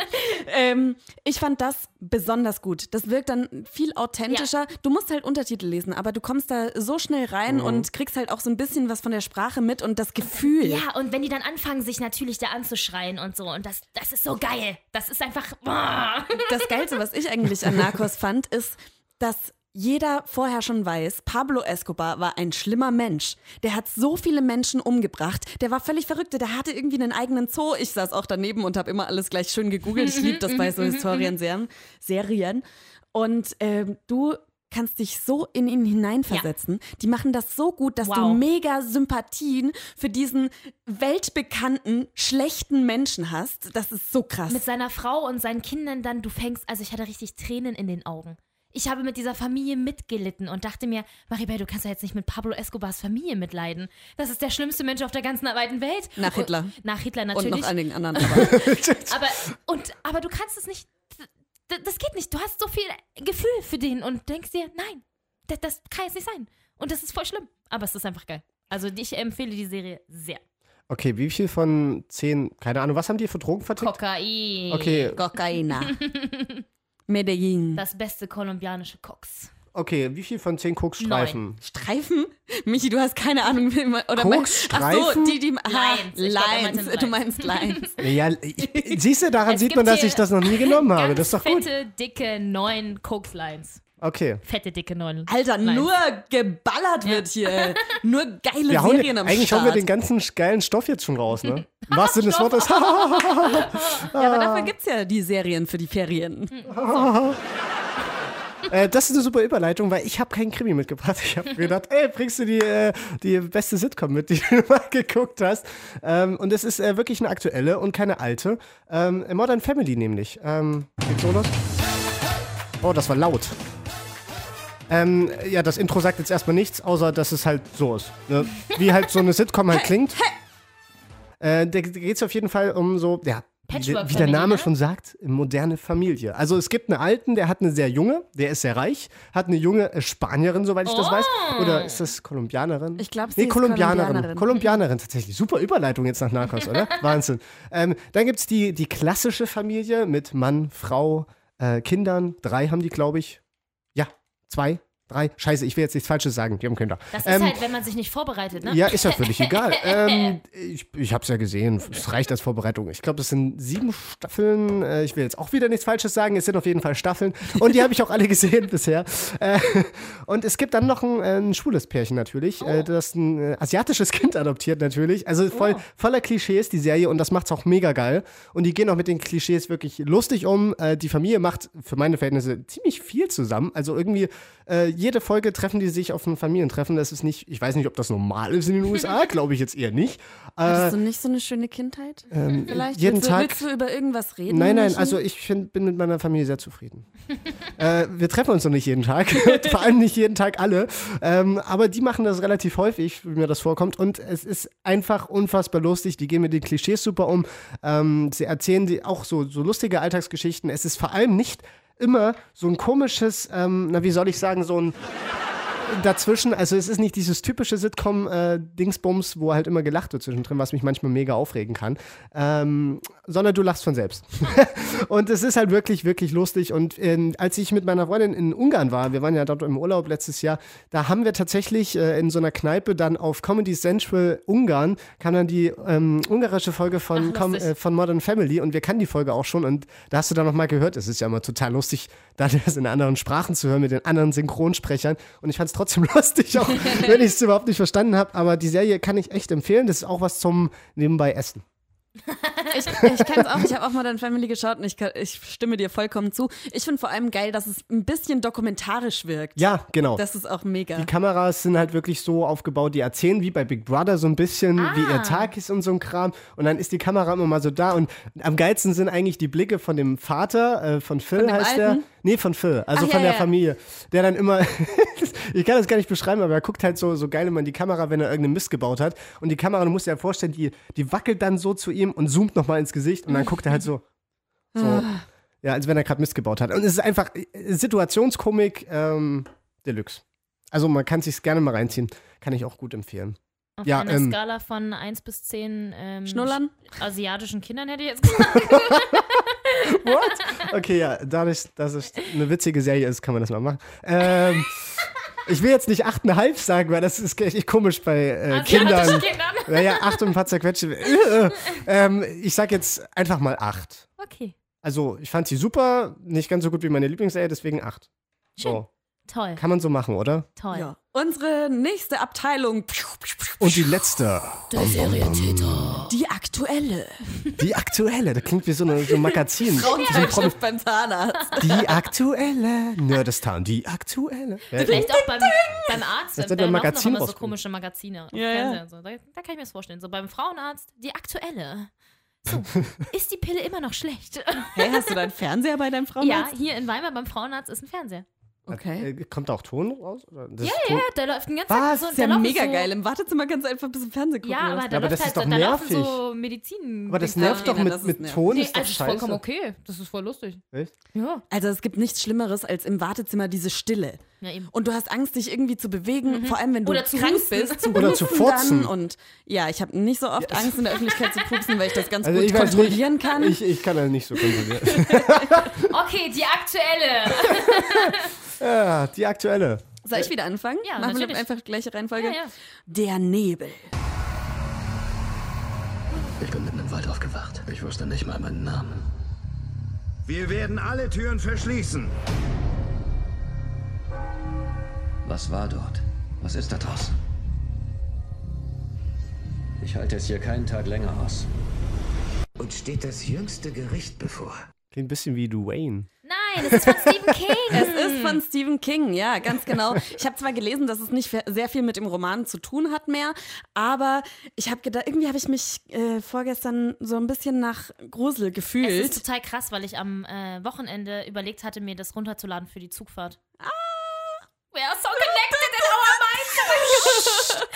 ähm, ich fand das besonders gut. Das wirkt dann viel authentischer. Du musst halt Untertitel lesen, aber du kommst da so schnell rein Mhm. und kriegst halt auch so ein bisschen was von der Sprache mit und das Gefühl. Ja, und wenn die dann anfangen, sich natürlich da anzuschreien und so, und das, das ist so geil. Das ist einfach. boah. Das Geilste, was ich eigentlich an Narcos fand, ist, dass jeder vorher schon weiß, Pablo Escobar war ein schlimmer Mensch. Der hat so viele Menschen umgebracht. Der war völlig verrückt. Der hatte irgendwie einen eigenen Zoo. Ich saß auch daneben und habe immer alles gleich schön gegoogelt. Ich liebe das bei so Historienserien. Serien. Und ähm, du kannst dich so in ihn hineinversetzen. Die machen das so gut, dass du Wow. mega Sympathien für diesen weltbekannten, schlechten Menschen hast. Das ist so krass. Mit seiner Frau und seinen Kindern dann, du fängst, also ich hatte richtig Tränen in den Augen. Ich habe mit dieser Familie mitgelitten und dachte mir, Maribel, du kannst ja jetzt nicht mit Pablo Escobars Familie mitleiden. Das ist der schlimmste Mensch auf der ganzen weiten Welt. Nach Hitler. Und, nach Hitler Und natürlich. noch einigen anderen. Aber aber, und, aber du kannst es nicht. Das geht nicht. Du hast so viel Gefühl für den und denkst dir, nein, das, das kann jetzt nicht sein. Und das ist voll schlimm. Aber es ist einfach geil. Also ich empfehle die Serie sehr. Okay, wie viel von zehn, keine Ahnung, was haben die für Drogen vertickt? Kokain. Okay, Cocaina. Medellin. Das beste kolumbianische Koks. okay, wie viel von zehn Koksstreifen? Streifen? Michi, du hast keine Ahnung, wie man. Oder Koksstreifen? Ach so, die, die. Ah, Lines. Ich glaub, Lines. Du meinst Lines. Ja, ich, siehst du, daran Es sieht man, dass ich das noch nie genommen habe. Das ist doch gut. fette, dicke, neun Koks-Lines. Okay. Fette, dicke, neun Alter, Lines. nur geballert wird hier. Nur geile Wir hauen, Serien am eigentlich Start. hauen wir den ganzen geilen Stoff jetzt schon raus, ne? Im wahrsten Sinne des Wortes. ja, aber dafür gibt's ja die Serien für die Ferien. äh, das ist eine super Überleitung, weil ich habe keinen Krimi mitgebracht. Ich habe gedacht, ey, bringst du die, äh, die beste Sitcom mit, die du mal geguckt hast. Ähm, und es ist äh, wirklich eine aktuelle und keine alte. Ähm, Modern Family nämlich. Ähm, geht's so los? Oh, das war laut. Ähm, ja, das Intro sagt jetzt erstmal nichts, außer dass es halt so ist. Ne? Wie halt so eine Sitcom halt klingt. Äh, da geht es auf jeden Fall um so, ja, wie, der Name ne? schon sagt, moderne Familie. Also es gibt einen Alten, der hat eine sehr junge, der ist sehr reich, hat eine junge äh, Spanierin, soweit ich das weiß. Oder ist das Kolumbianerin? Ich glaub, sie nee, ist Kolumbianerin. Kolumbianerin. Kolumbianerin, tatsächlich. Super Überleitung jetzt nach Narcos, oder? Wahnsinn. Ähm, dann gibt es die, die klassische Familie mit Mann, Frau, äh, Kindern. Drei haben die, glaube ich. Ja, zwei, drei. Scheiße, ich will jetzt nichts Falsches sagen. Die haben Kinder. Das ist Ähm, halt, wenn man sich nicht vorbereitet, ne? ja, ist ja völlig egal. ähm, ich ich habe es ja gesehen. Es reicht als Vorbereitung. Ich glaube, es sind sieben Staffeln. Äh, ich will jetzt auch wieder nichts Falsches sagen. Es sind auf jeden Fall Staffeln. Und die habe ich auch alle gesehen bisher. Äh, und es gibt dann noch ein, äh, ein schwules Pärchen natürlich, äh, das ein äh, asiatisches Kind adoptiert natürlich. Also voll, voller Klischees, die Serie. Und das macht's auch mega geil. Und die gehen auch mit den Klischees wirklich lustig um. Äh, die Familie macht für meine Verhältnisse ziemlich viel zusammen. Also irgendwie jede Folge treffen die sich auf ein Familientreffen. Das ist nicht, ich weiß nicht, ob das normal ist in den USA, glaube ich jetzt eher nicht. Äh, Hattest du nicht so eine schöne Kindheit? Vielleicht jeden willst, du- Tag- willst du über irgendwas reden? Nein, nein, also ich find, bin mit meiner Familie sehr zufrieden. äh, wir treffen uns noch nicht jeden Tag, vor allem nicht jeden Tag alle, ähm, aber die machen das relativ häufig, wie mir das vorkommt und es ist einfach unfassbar lustig, die gehen mit den Klischees super um, ähm, sie erzählen die auch so, so lustige Alltagsgeschichten, es ist vor allem nicht immer so ein komisches, ähm, na wie soll ich sagen, so ein dazwischen, also es ist nicht dieses typische Sitcom-Dingsbums, wo halt immer gelacht wird zwischendrin, was mich manchmal mega aufregen kann, ähm, sondern du lachst von selbst. und es ist halt wirklich, wirklich lustig. Und ähm, als ich mit meiner Freundin in Ungarn war, wir waren ja dort im Urlaub letztes Jahr, da haben wir tatsächlich äh, in so einer Kneipe dann auf Comedy Central Ungarn, kam dann die ähm, ungarische Folge von, Ach, Com äh, von Modern Family. Und wir kannten die Folge auch schon. Und da hast du dann nochmal gehört, es ist ja immer total lustig, dann das in anderen Sprachen zu hören mit den anderen Synchronsprechern. Und ich fand es trotzdem lustig, auch wenn ich es überhaupt nicht verstanden habe, aber die Serie kann ich echt empfehlen, das ist auch was zum nebenbei Essen. Ich, ich kenne es auch, ich habe auch Modern Family geschaut und ich, ich stimme dir vollkommen zu. Ich finde vor allem geil, dass es ein bisschen dokumentarisch wirkt. Ja, genau. Das ist auch mega. Die Kameras sind halt wirklich so aufgebaut, die erzählen wie bei Big Brother so ein bisschen, wie ihr Tag ist und so ein Kram. Und dann ist die Kamera immer mal so da. Und am geilsten sind eigentlich die Blicke von dem Vater, äh, von Phil dem heißt der. Nee, von Phil, also Ach, von ja, der ja. Familie. Der dann immer, ich kann das gar nicht beschreiben, aber er guckt halt so, so geil immer in die Kamera, wenn er irgendeinen Mist gebaut hat. Und die Kamera, du musst dir ja vorstellen, die, die wackelt dann so zu ihm und zoomt nochmal ins Gesicht. Und dann guckt er halt so, so ja, als wenn er gerade Mist gebaut hat. Und es ist einfach äh, Situationskomik ähm, Deluxe. Also man kann sich gerne mal reinziehen. Kann ich auch gut empfehlen. Auf Ja, einer ähm, Skala von 1 bis 10 ähm, Schnullern? asiatischen Kindern hätte ich jetzt gesagt. What? Okay, ja, dadurch, dass es eine witzige Serie ist, kann man das mal machen. Ähm, ich will jetzt nicht 8,5 sagen, weil das ist echt komisch bei äh, Kindern. Asiatischen Kindern. Naja, 8 und ein paar zerquetschte. Äh, ähm, ich sag jetzt einfach mal 8. Okay, Also, ich fand sie super, nicht ganz so gut wie meine Lieblingsserie, deswegen 8. So. toll, Kann man so machen, oder? toll. Ja. Unsere nächste Abteilung, Und die letzte. Der Serientäter. die aktuelle. Die aktuelle. Das klingt wie so, eine, so ein Magazin. So ein Promi- Frauenzeitschrift beim Zahnarzt. die aktuelle. Nerdistan. Die aktuelle. Ja, Vielleicht auch beim, beim Arzt, Das laufen Magazin noch immer so komische Magazine Ja, ja. So. Da, da kann ich mir das vorstellen. So beim Frauenarzt, die aktuelle. So, ist die Pille immer noch schlecht? Hey, hast du deinen Fernseher bei deinem ja, Frauenarzt? hier in Weimar beim Frauenarzt ist ein Fernseher. Okay. Äh, Kommt da auch Ton raus? Das Ja, ist ja, Ton? da läuft ein ganzer Was? so, Das ist da ja mega so, geil. Im Wartezimmer kannst du einfach ein bisschen Fernsehen gucken. Ja, aber da, aber läuft das halt, ist doch da laufen nervig. so Medizin. Aber das nervt doch mit, das ist mit. Ton. Nee, ist doch also ist scheiße. vollkommen okay. Das ist voll lustig. Echt? Ja. Also es gibt nichts Schlimmeres als im Wartezimmer diese Stille. Ja, eben. Und du hast Angst, dich irgendwie zu bewegen, vor allem wenn du Oder zu krank bist. Zu Oder zu furzen. Und ja, ich habe nicht so oft Angst, in der Öffentlichkeit zu pupsen, weil ich das ganz Also gut kontrollieren nicht, kann. Ich, ich kann halt nicht so kontrollieren. Okay, die aktuelle. ja, die aktuelle. Soll ich wieder anfangen? Ja, Machen wir natürlich. einfach gleiche Reihenfolge. Ja, ja. Der Nebel. Ich bin mitten im Wald aufgewacht. Ich wusste nicht mal meinen Namen. Wir werden alle Türen verschließen. Was war dort? Was ist da draußen? Ich halte es hier keinen Tag länger aus. Uns steht das jüngste Gericht bevor. Klingt ein bisschen wie Dwayne. Nein, es ist von Stephen King. Es ist von Stephen King, ja, ganz genau. Ich habe zwar gelesen, dass es nicht sehr viel mit dem Roman zu tun hat mehr, aber ich habe gedacht, irgendwie habe ich mich äh, vorgestern so ein bisschen nach Grusel Es gefühlt. ist total krass, weil ich am äh, Wochenende überlegt hatte, mir das runterzuladen für die Zugfahrt. Ah! We are so connected.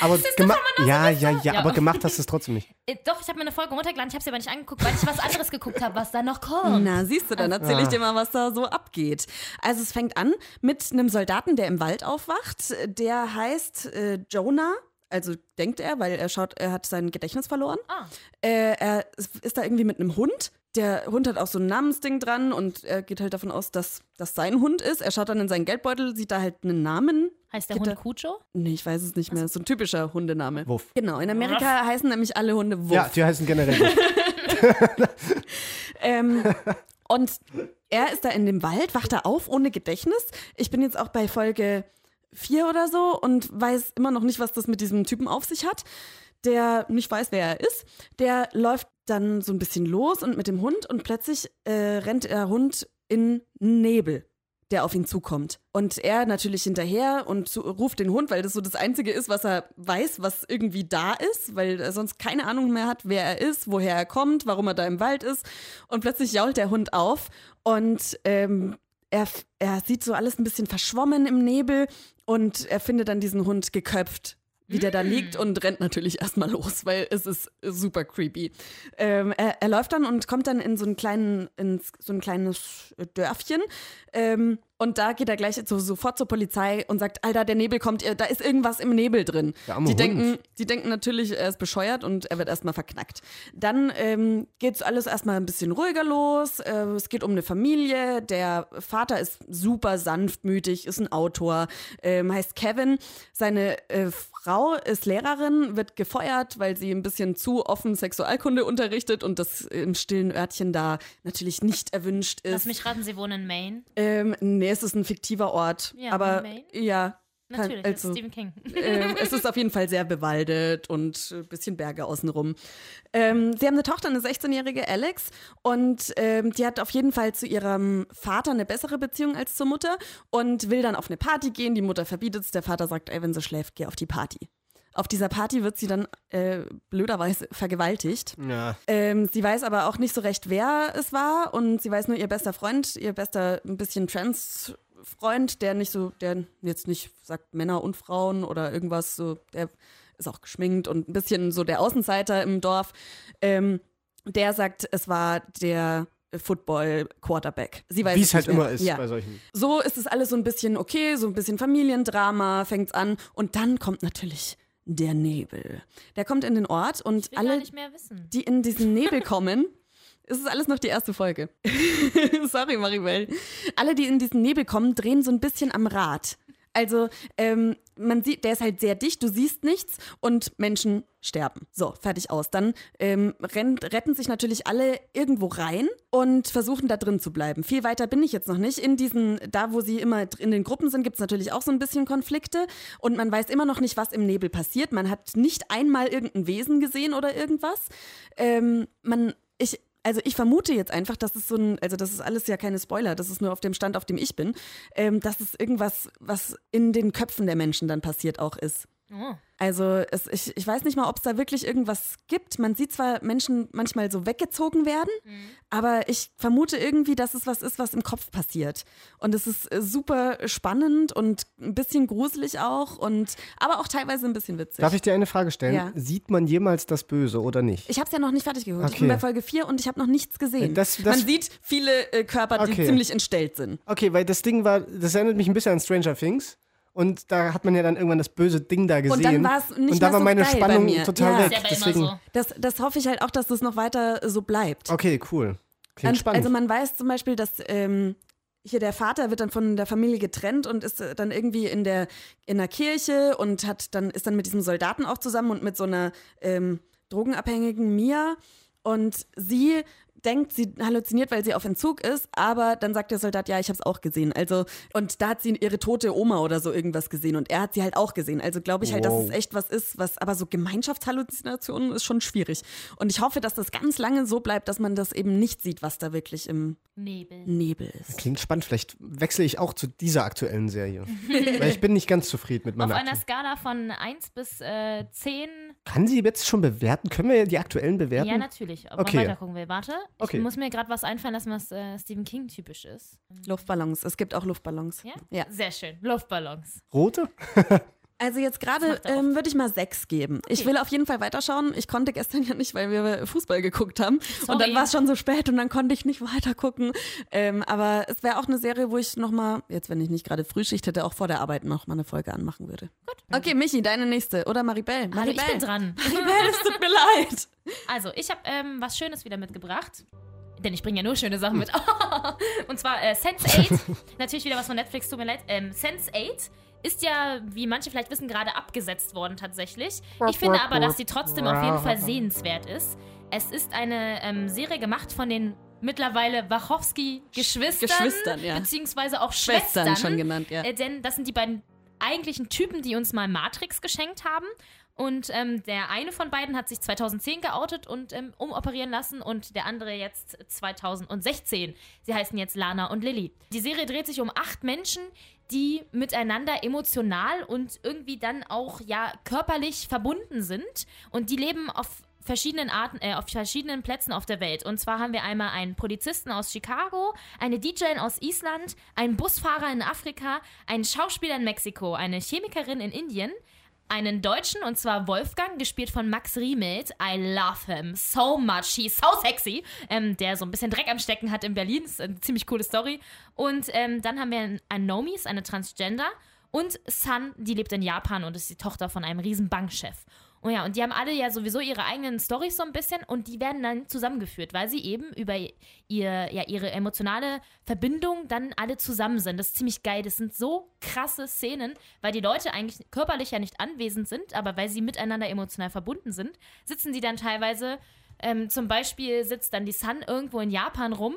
Aber gemacht. Ja, ja, ja, Ja. aber gemacht hast du es trotzdem nicht. Äh, Doch, ich habe mir eine Folge runtergeladen, ich habe sie aber nicht angeguckt, weil ich was anderes geguckt habe, was da noch kommt. Na, siehst du, dann erzähle ich dir mal, was da so abgeht. Also es fängt an mit einem Soldaten, der im Wald aufwacht. Der heißt äh, Jonah. Also denkt er, weil er schaut, er hat sein Gedächtnis verloren. Ah. Äh, er ist da irgendwie mit einem Hund. Der Hund hat auch so ein Namensding dran und er geht halt davon aus, dass das sein Hund ist. Er schaut dann in seinen Geldbeutel, sieht da halt einen Namen. Heißt der Geht Hund da- Cujo? Nee, ich weiß es nicht mehr. So ein typischer Hundename. Wuff. Genau, in Amerika heißen nämlich alle Hunde Wuff. Ja, die heißen generell. Wuff. Ähm, und er ist da in dem Wald, wacht da auf ohne Gedächtnis. Ich bin jetzt auch bei Folge 4 oder so und weiß immer noch nicht, was das mit diesem Typen auf sich hat, der nicht weiß, wer er ist. Der läuft dann so ein bisschen los und mit dem Hund und plötzlich äh, rennt der Hund in Nebel der auf ihn zukommt. Und er natürlich hinterher und zu, ruft den Hund, weil das so das Einzige ist, was er weiß, was irgendwie da ist, weil er sonst keine Ahnung mehr hat, wer er ist, woher er kommt, warum er da im Wald ist. Und plötzlich jault der Hund auf und ähm, er, er sieht so alles ein bisschen verschwommen im Nebel und er findet dann diesen Hund geköpft wie der da liegt und rennt natürlich erstmal los, weil es ist super creepy. Ähm, er, er läuft dann und kommt dann in so, einen kleinen, in so ein kleines Dörfchen. Ähm, und da geht er gleich so, sofort zur Polizei und sagt, Alter, der Nebel kommt, da ist irgendwas im Nebel drin. Die, Hund. denken, die denken natürlich, er ist bescheuert und er wird erstmal verknackt. Dann ähm, geht alles erstmal ein bisschen ruhiger los. Äh, es geht um eine Familie. Der Vater ist super sanftmütig, ist ein Autor, ähm, heißt Kevin. Seine äh, Frau ist Lehrerin, wird gefeuert, weil sie ein bisschen zu offen Sexualkunde unterrichtet und das im stillen Örtchen da natürlich nicht erwünscht Lass ist. mich raten, sie wohnen in Maine. Ähm, nee, es ist ein fiktiver Ort. Ja, aber ja. kann- Natürlich, ist Stephen King. ähm, es ist auf jeden Fall sehr bewaldet und ein bisschen Berge außenrum. Ähm, sie haben eine Tochter, eine 16-jährige Alex, und ähm, die hat auf jeden Fall zu ihrem Vater eine bessere Beziehung als zur Mutter und will dann auf eine Party gehen. Die Mutter verbietet es, der Vater sagt, ey, wenn sie schläft, geh auf die Party. Auf dieser Party wird sie dann äh, blöderweise vergewaltigt. Ja. Ähm, sie weiß aber auch nicht so recht, wer es war und sie weiß nur ihr bester Freund, ihr bester ein bisschen Trans-Freund, der nicht so, der jetzt nicht sagt Männer und Frauen oder irgendwas so, der ist auch geschminkt und ein bisschen so der Außenseiter im Dorf. Ähm, der sagt, es war der Football-Quarterback. Sie weiß Wie es es halt mehr. immer ist Ja. bei solchen. So ist es alles so ein bisschen okay, so ein bisschen Familiendrama fängt's an und dann kommt natürlich der Nebel. Der kommt in den Ort und alle, die in diesen Nebel kommen, es ist alles noch die erste Folge. Sorry, Maribel. Alle, die in diesen Nebel kommen, drehen so ein bisschen am Rad. Also ähm, man sieht, der ist halt sehr dicht, du siehst nichts und Menschen sterben. So, fertig aus. Dann ähm, rennt, retten sich natürlich alle irgendwo rein und versuchen da drin zu bleiben. Viel weiter bin ich jetzt noch nicht. In diesen, da wo sie immer in den Gruppen sind, gibt es natürlich auch so ein bisschen Konflikte und man weiß immer noch nicht, was im Nebel passiert. Man hat nicht einmal irgendein Wesen gesehen oder irgendwas. Ähm, man, ich, also ich vermute jetzt einfach, dass es so ein, also das ist alles ja keine Spoiler, das ist nur auf dem Stand, auf dem ich bin, ähm, dass es irgendwas, was in den Köpfen der Menschen dann passiert auch ist. Oh. Also es, ich, ich weiß nicht mal, ob es da wirklich irgendwas gibt. Man sieht zwar Menschen manchmal so weggezogen werden, aber ich vermute irgendwie, dass es was ist, was im Kopf passiert. Und es ist äh, super spannend und ein bisschen gruselig auch und aber auch teilweise ein bisschen witzig. Darf ich dir eine Frage stellen? Ja. Sieht man jemals das Böse oder nicht? Ich habe es ja noch nicht fertig. Ich Okay. bin bei Folge 4 und ich habe noch nichts gesehen. Das- das- Man sieht viele äh, Körper, die Okay. ziemlich entstellt sind. Okay, weil das Ding war, das erinnert mich ein bisschen an Stranger Things. Und da hat man ja dann irgendwann das böse Ding da gesehen. Und dann war es nicht Und da mehr war so meine Spannung total Ja. weg. Ist ja Deswegen. so. Das, das hoffe ich halt auch, dass das noch weiter so bleibt. Okay, cool. Klingt Und, spannend. Also man weiß zum Beispiel, dass ähm, hier der Vater wird dann von der Familie getrennt und ist äh, dann irgendwie in der in der Kirche und hat dann ist dann mit diesem Soldaten auch zusammen und mit so einer ähm, drogenabhängigen Mia und sie denkt, sie halluziniert, weil sie auf Entzug ist, aber dann sagt der Soldat, ja, ich habe es auch gesehen. Also und da hat sie ihre tote Oma oder so irgendwas gesehen und er hat sie halt auch gesehen. Also glaube ich halt, dass Wow. es echt was ist, was aber so Gemeinschaftshalluzinationen ist schon schwierig. Und ich hoffe, dass das ganz lange so bleibt, dass man das eben nicht sieht, was da wirklich im Nebel. Nebel ist. Klingt spannend. Vielleicht wechsle ich auch zu dieser aktuellen Serie. weil ich bin nicht ganz zufrieden mit Auf meiner einer aktuellen. Skala von 1 bis äh, 10. Kann sie jetzt schon bewerten? Können wir die aktuellen bewerten? Ja, natürlich. Ob Okay. man weiter gucken will. Warte, ich Okay. muss mir gerade was einfallen lassen, was äh, Stephen King typisch ist. Luftballons. Es gibt auch Luftballons. Ja? Ja. Sehr schön. Luftballons. Rote? Also jetzt gerade ähm, würde ich mal sechs geben. Ich will auf jeden Fall weiterschauen. Ich konnte gestern ja nicht, weil wir Fußball geguckt haben. Und dann war es schon so spät und dann konnte ich nicht weiter gucken. Ähm, aber es wäre auch eine Serie, wo ich nochmal, jetzt wenn ich nicht gerade Frühschicht hätte, auch vor der Arbeit noch mal eine Folge anmachen würde. Gut. Okay, Michi, deine nächste. Oder Maribel. Hallo, Maribel. ich bin dran. Maribel, es tut mir leid. Also, ich habe ähm, was Schönes wieder mitgebracht. Denn ich bringe ja nur schöne Sachen mit. Und zwar äh, Sense8. Natürlich wieder was von Netflix, tut mir leid. Ähm, Sense8 ist ja, wie manche vielleicht wissen, gerade abgesetzt worden tatsächlich. Ich finde aber, dass sie trotzdem auf jeden Fall sehenswert ist. Es ist eine ähm, Serie gemacht von den mittlerweile Wachowski-Geschwistern. Geschwistern, ja. Beziehungsweise auch Schwestern Schwestern. schon genannt, ja. Äh, denn das sind die beiden eigentlichen Typen, die uns mal Matrix geschenkt haben. Und ähm, der eine von beiden hat sich 2010 geoutet und ähm, umoperieren lassen und der andere jetzt 2016. Sie heißen jetzt Lana und Lilly. Die Serie dreht sich um acht Menschen, die miteinander emotional und irgendwie dann auch ja körperlich verbunden sind und die leben auf verschiedenen Arten, äh, auf verschiedenen Plätzen auf der Welt. Und zwar haben wir einmal einen Polizisten aus Chicago, eine DJ aus Island, einen Busfahrer in Afrika, einen Schauspieler in Mexiko, eine Chemikerin in Indien, einen Deutschen, und zwar Wolfgang, gespielt von Max Riemelt. I love him so much. He's so sexy. Ähm, der so ein bisschen Dreck am Stecken hat in Berlin. ist eine ziemlich coole Story. Und ähm, dann haben wir einen Anomi, ist eine Transgender. Und Sun, die lebt in Japan und ist die Tochter von einem riesen Bankchef. Oh ja, und die haben alle ja sowieso ihre eigenen Storys so ein bisschen und die werden dann zusammengeführt, weil sie eben über ihr, ja, ihre emotionale Verbindung dann alle zusammen sind. Das ist ziemlich geil. Das sind so krasse Szenen, weil die Leute eigentlich körperlich ja nicht anwesend sind, aber weil sie miteinander emotional verbunden sind, sitzen die dann teilweise, ähm, zum Beispiel sitzt dann die Sun irgendwo in Japan rum,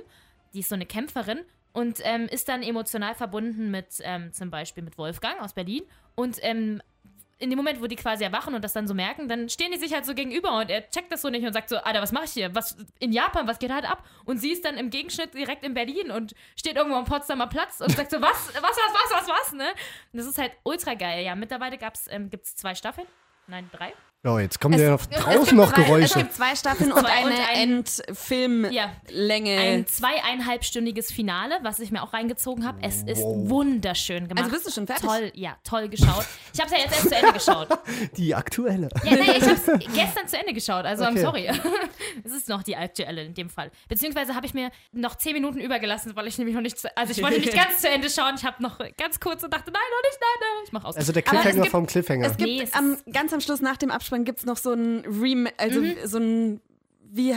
die ist so eine Kämpferin und ähm, ist dann emotional verbunden mit ähm, zum Beispiel mit Wolfgang aus Berlin und ähm, in dem Moment, wo die quasi erwachen und das dann so merken, dann stehen die sich halt so gegenüber und er checkt das so nicht und sagt so, Alter, was mach ich hier? Was in Japan, was geht halt ab? Und sie ist dann im Gegenschnitt direkt in Berlin und steht irgendwo am Potsdamer Platz und sagt so, was, was, was, was, was, was, ne? Und das ist halt ultra geil. Ja, mittlerweile gab's, ähm, gibt's zwei Staffeln. Nein, drei. Oh, jetzt kommen Es- ja noch es draußen noch zwei- Geräusche. Es gibt zwei Staffeln und eine ein- Endfilmlänge. Ein zweieinhalbstündiges Finale, was ich mir auch reingezogen habe. Es ist Wow. wunderschön gemacht. Also bist du schon fertig? Toll, ja, toll geschaut. Ich habe es ja jetzt erst zu Ende geschaut. Die aktuelle. Ja, nee, ich hab's gestern zu Ende geschaut, also I'm Okay. sorry. Es ist noch die aktuelle in dem Fall. Beziehungsweise habe ich mir noch zehn Minuten übergelassen, weil ich nämlich noch nicht zu, also ich wollte nicht ganz zu Ende schauen. Ich habe noch ganz kurz und dachte, nein, noch nicht, nein, nein, ich mach aus. Also der es Cliffhanger gibt- vom Cliffhanger. Es gibt Nee, es am, ganz am Schluss nach dem Abspann gibt es noch so ein Rem also Mhm. so ein wie,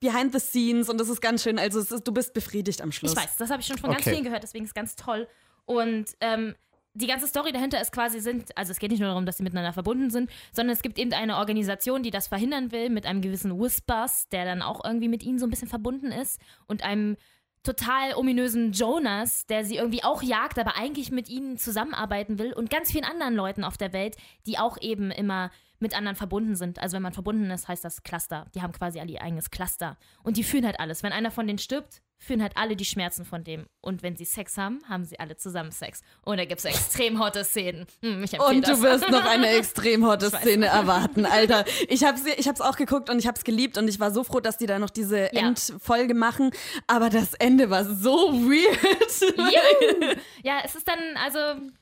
Behind the Scenes und das ist ganz schön. Also ist, du bist befriedigt am Schluss. Ich weiß, das habe ich schon von ganz Okay. vielen gehört, deswegen ist es ganz toll. Und ähm, die ganze Story dahinter ist quasi sind, also es geht nicht nur darum, dass sie miteinander verbunden sind, sondern es gibt eben eine Organisation, die das verhindern will, mit einem gewissen Whispers, der dann auch irgendwie mit ihnen so ein bisschen verbunden ist und einem total ominösen Jonas, der sie irgendwie auch jagt, aber eigentlich mit ihnen zusammenarbeiten will und ganz vielen anderen Leuten auf der Welt, die auch eben immer mit anderen verbunden sind. Also wenn man verbunden ist, heißt das Cluster. Die haben quasi alle ihr eigenes Cluster. Und die fühlen halt alles. Wenn einer von denen stirbt, fühlen halt alle die Schmerzen von dem. Und wenn sie Sex haben, haben sie alle zusammen Sex. Und da gibt es extrem hotte Szenen. Hm, Und du das. wirst noch eine extrem hotte. Szene erwarten, Alter. Ich hab's, ich hab's auch geguckt und ich hab's geliebt und ich war so froh, dass die da noch diese Ja. Endfolge machen. Aber das Ende war so weird. Ja, es ist dann, also,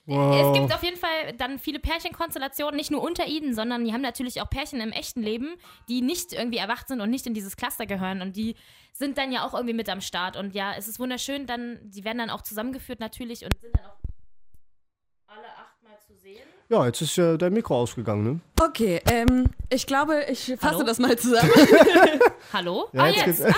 Wow. es gibt auf jeden Fall dann viele Pärchenkonstellationen, nicht nur unter ihnen, sondern die haben natürlich auch Pärchen im echten Leben, die nicht irgendwie erwacht sind und nicht in dieses Cluster gehören und die sind dann ja auch irgendwie mit am Start und ja, es ist wunderschön, dann, die werden dann auch zusammengeführt natürlich und sind dann auch alle achtmal zu sehen. Ja, jetzt ist ja dein Mikro ausgegangen, ne? Okay, ähm, ich glaube, ich fasse Hallo? das mal zusammen. Hallo? Ja, ah, jetzt jetzt. Ah,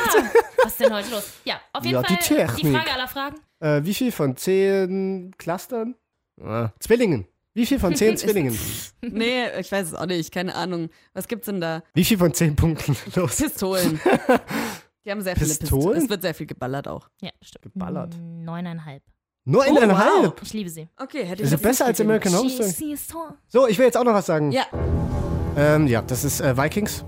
was ist denn heute los? Ja, auf jeden Ja, die Fall die, Technik. Frage aller Fragen. Äh, wie viel von zehn Clustern? Ah, Zwillingen. Wie viel von zehn Zwillingen? nee, ich weiß es auch nicht, keine Ahnung. Was gibt's denn da? Wie viel von zehn Punkten? Los. Pistolen. Die haben sehr viele Pistolen? Pistolen. Es wird sehr viel geballert auch. Ja, stimmt. Geballert. Neuneinhalb. Neuneinhalb? Ich liebe sie. Okay, hätte Das ist ich jetzt besser als American. Horror Story. Sie. So, ich will jetzt auch noch was sagen. Ja. Ähm, ja, das ist äh, Vikings.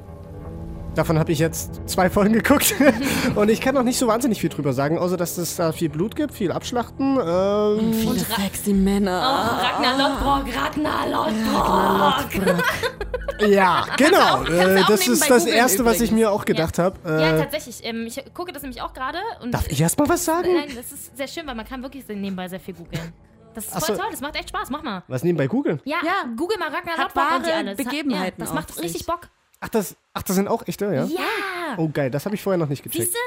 Davon habe ich jetzt zwei Folgen geguckt. und ich kann noch nicht so wahnsinnig viel drüber sagen, außer dass es da viel Blut gibt, viel Abschlachten. Ähm, Viele sexy Männer. Oh, Ragnar Lodbrok, Ragnar Lodbrok. ja, genau. auch- kannst äh, das ist das googeln Erste, was ich übrigens. mir auch gedacht habe. Ja, Äh, tatsächlich. Ähm, ich gucke das nämlich auch gerade. und- darf ich erst mal was sagen? Nein, das ist sehr schön, weil man kann wirklich so nebenbei sehr viel googeln. Das ist voll so. toll, das macht echt Spaß. Mach mal. Was nebenbei googeln? Ja, google mal Ragnar Hat Lodbrok und die wahre alle. Das hat- Begebenheiten ja, Das macht richtig sich. Bock. Ach, das, ach, das sind auch echte, ja? Ja. Oh, geil, das habe ich vorher noch nicht gecheckt. Siehste?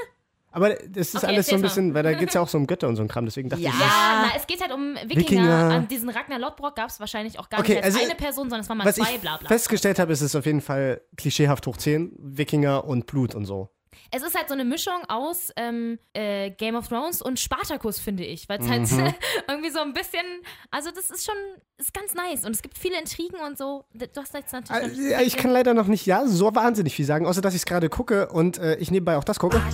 Aber das ist Okay, alles so ein bisschen, weil da geht es ja auch so um Götter und so ein Kram, deswegen dachte Ja. ich, Ja, na, es geht halt um Wikinger. Wikinger. An diesen Ragnar Lodbrok gab es wahrscheinlich auch gar Okay, nicht als also, eine Person, sondern es waren mal was zwei, ich bla bla. festgestellt habe, ist es auf jeden Fall klischeehaft hoch 10, Wikinger und Blut und so. Es ist halt so eine Mischung aus ähm, äh, Game of Thrones und Spartacus, finde ich. Weil es halt Mhm. irgendwie so ein bisschen. Also, das ist schon. Ist ganz nice. Und es gibt viele Intrigen und so. Du hast jetzt natürlich. Also, ich kann leider noch nicht ja so wahnsinnig viel sagen, außer dass ich es gerade gucke und äh, ich nebenbei auch das gucke.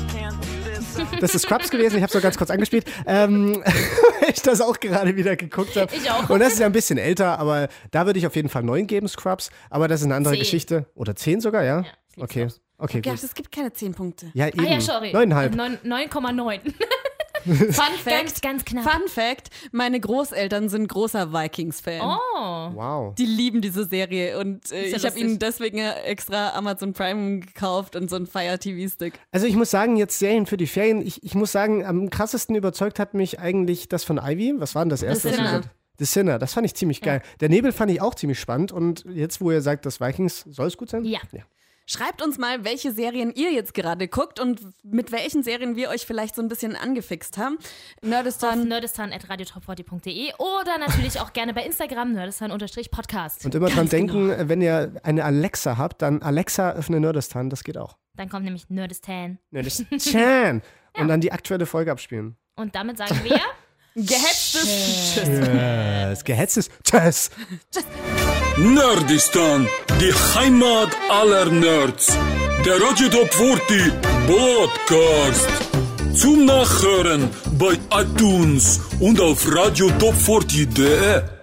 Das ist Scrubs gewesen, ich habe es so ganz kurz angespielt, ähm, weil ich das auch gerade wieder geguckt habe. Ich auch. Und das ist ja ein bisschen älter, aber da würde ich auf jeden Fall neun geben, Scrubs. Aber das ist eine andere Zehn. Geschichte. Oder zehn sogar, ja? lieb okay, Scrubs. Okay, Ja, gut. es gibt keine 10 Punkte. Ja, eben. Ah ja, sorry. Neuneinhalb. Neun- 9,9. Fun ganz, Fact. ganz knapp. Fun Fact: Meine Großeltern sind großer Vikings-Fan. Oh. Wow. Die lieben diese Serie und äh, ja ich habe ihnen deswegen extra Amazon Prime gekauft und so einen Fire TV-Stick. Also ich muss sagen, jetzt Serien für die Ferien, ich, ich muss sagen, am krassesten überzeugt hat mich eigentlich das von Ivy. Was war denn das erste? was Sinner. ihr gesagt- The Sinner, das fand ich ziemlich geil. Der Nebel fand ich auch ziemlich spannend und jetzt, wo ihr sagt, das Vikings, soll es gut sein? Ja. Schreibt uns mal, welche Serien ihr jetzt gerade guckt und mit welchen Serien wir euch vielleicht so ein bisschen angefixt haben. Auf Nerdistan. nerdistan.radiotop40.de oder natürlich auch gerne bei Instagram nerdistan-podcast. Und immer dran Ganz genau. denken, wenn ihr eine Alexa habt, dann Alexa öffne Nerdistan, das geht auch. Dann kommt nämlich Nerdistan. Nerdistan. Und dann die aktuelle Folge abspielen. Und damit sagen wir. Gehetztes. Tschüss. Gehetztes Tschüss. Nerdistan, die Heimat aller Nerds. Der Radio Top 40 Podcast. Zum Nachhören bei iTunes und auf radiotop40.de.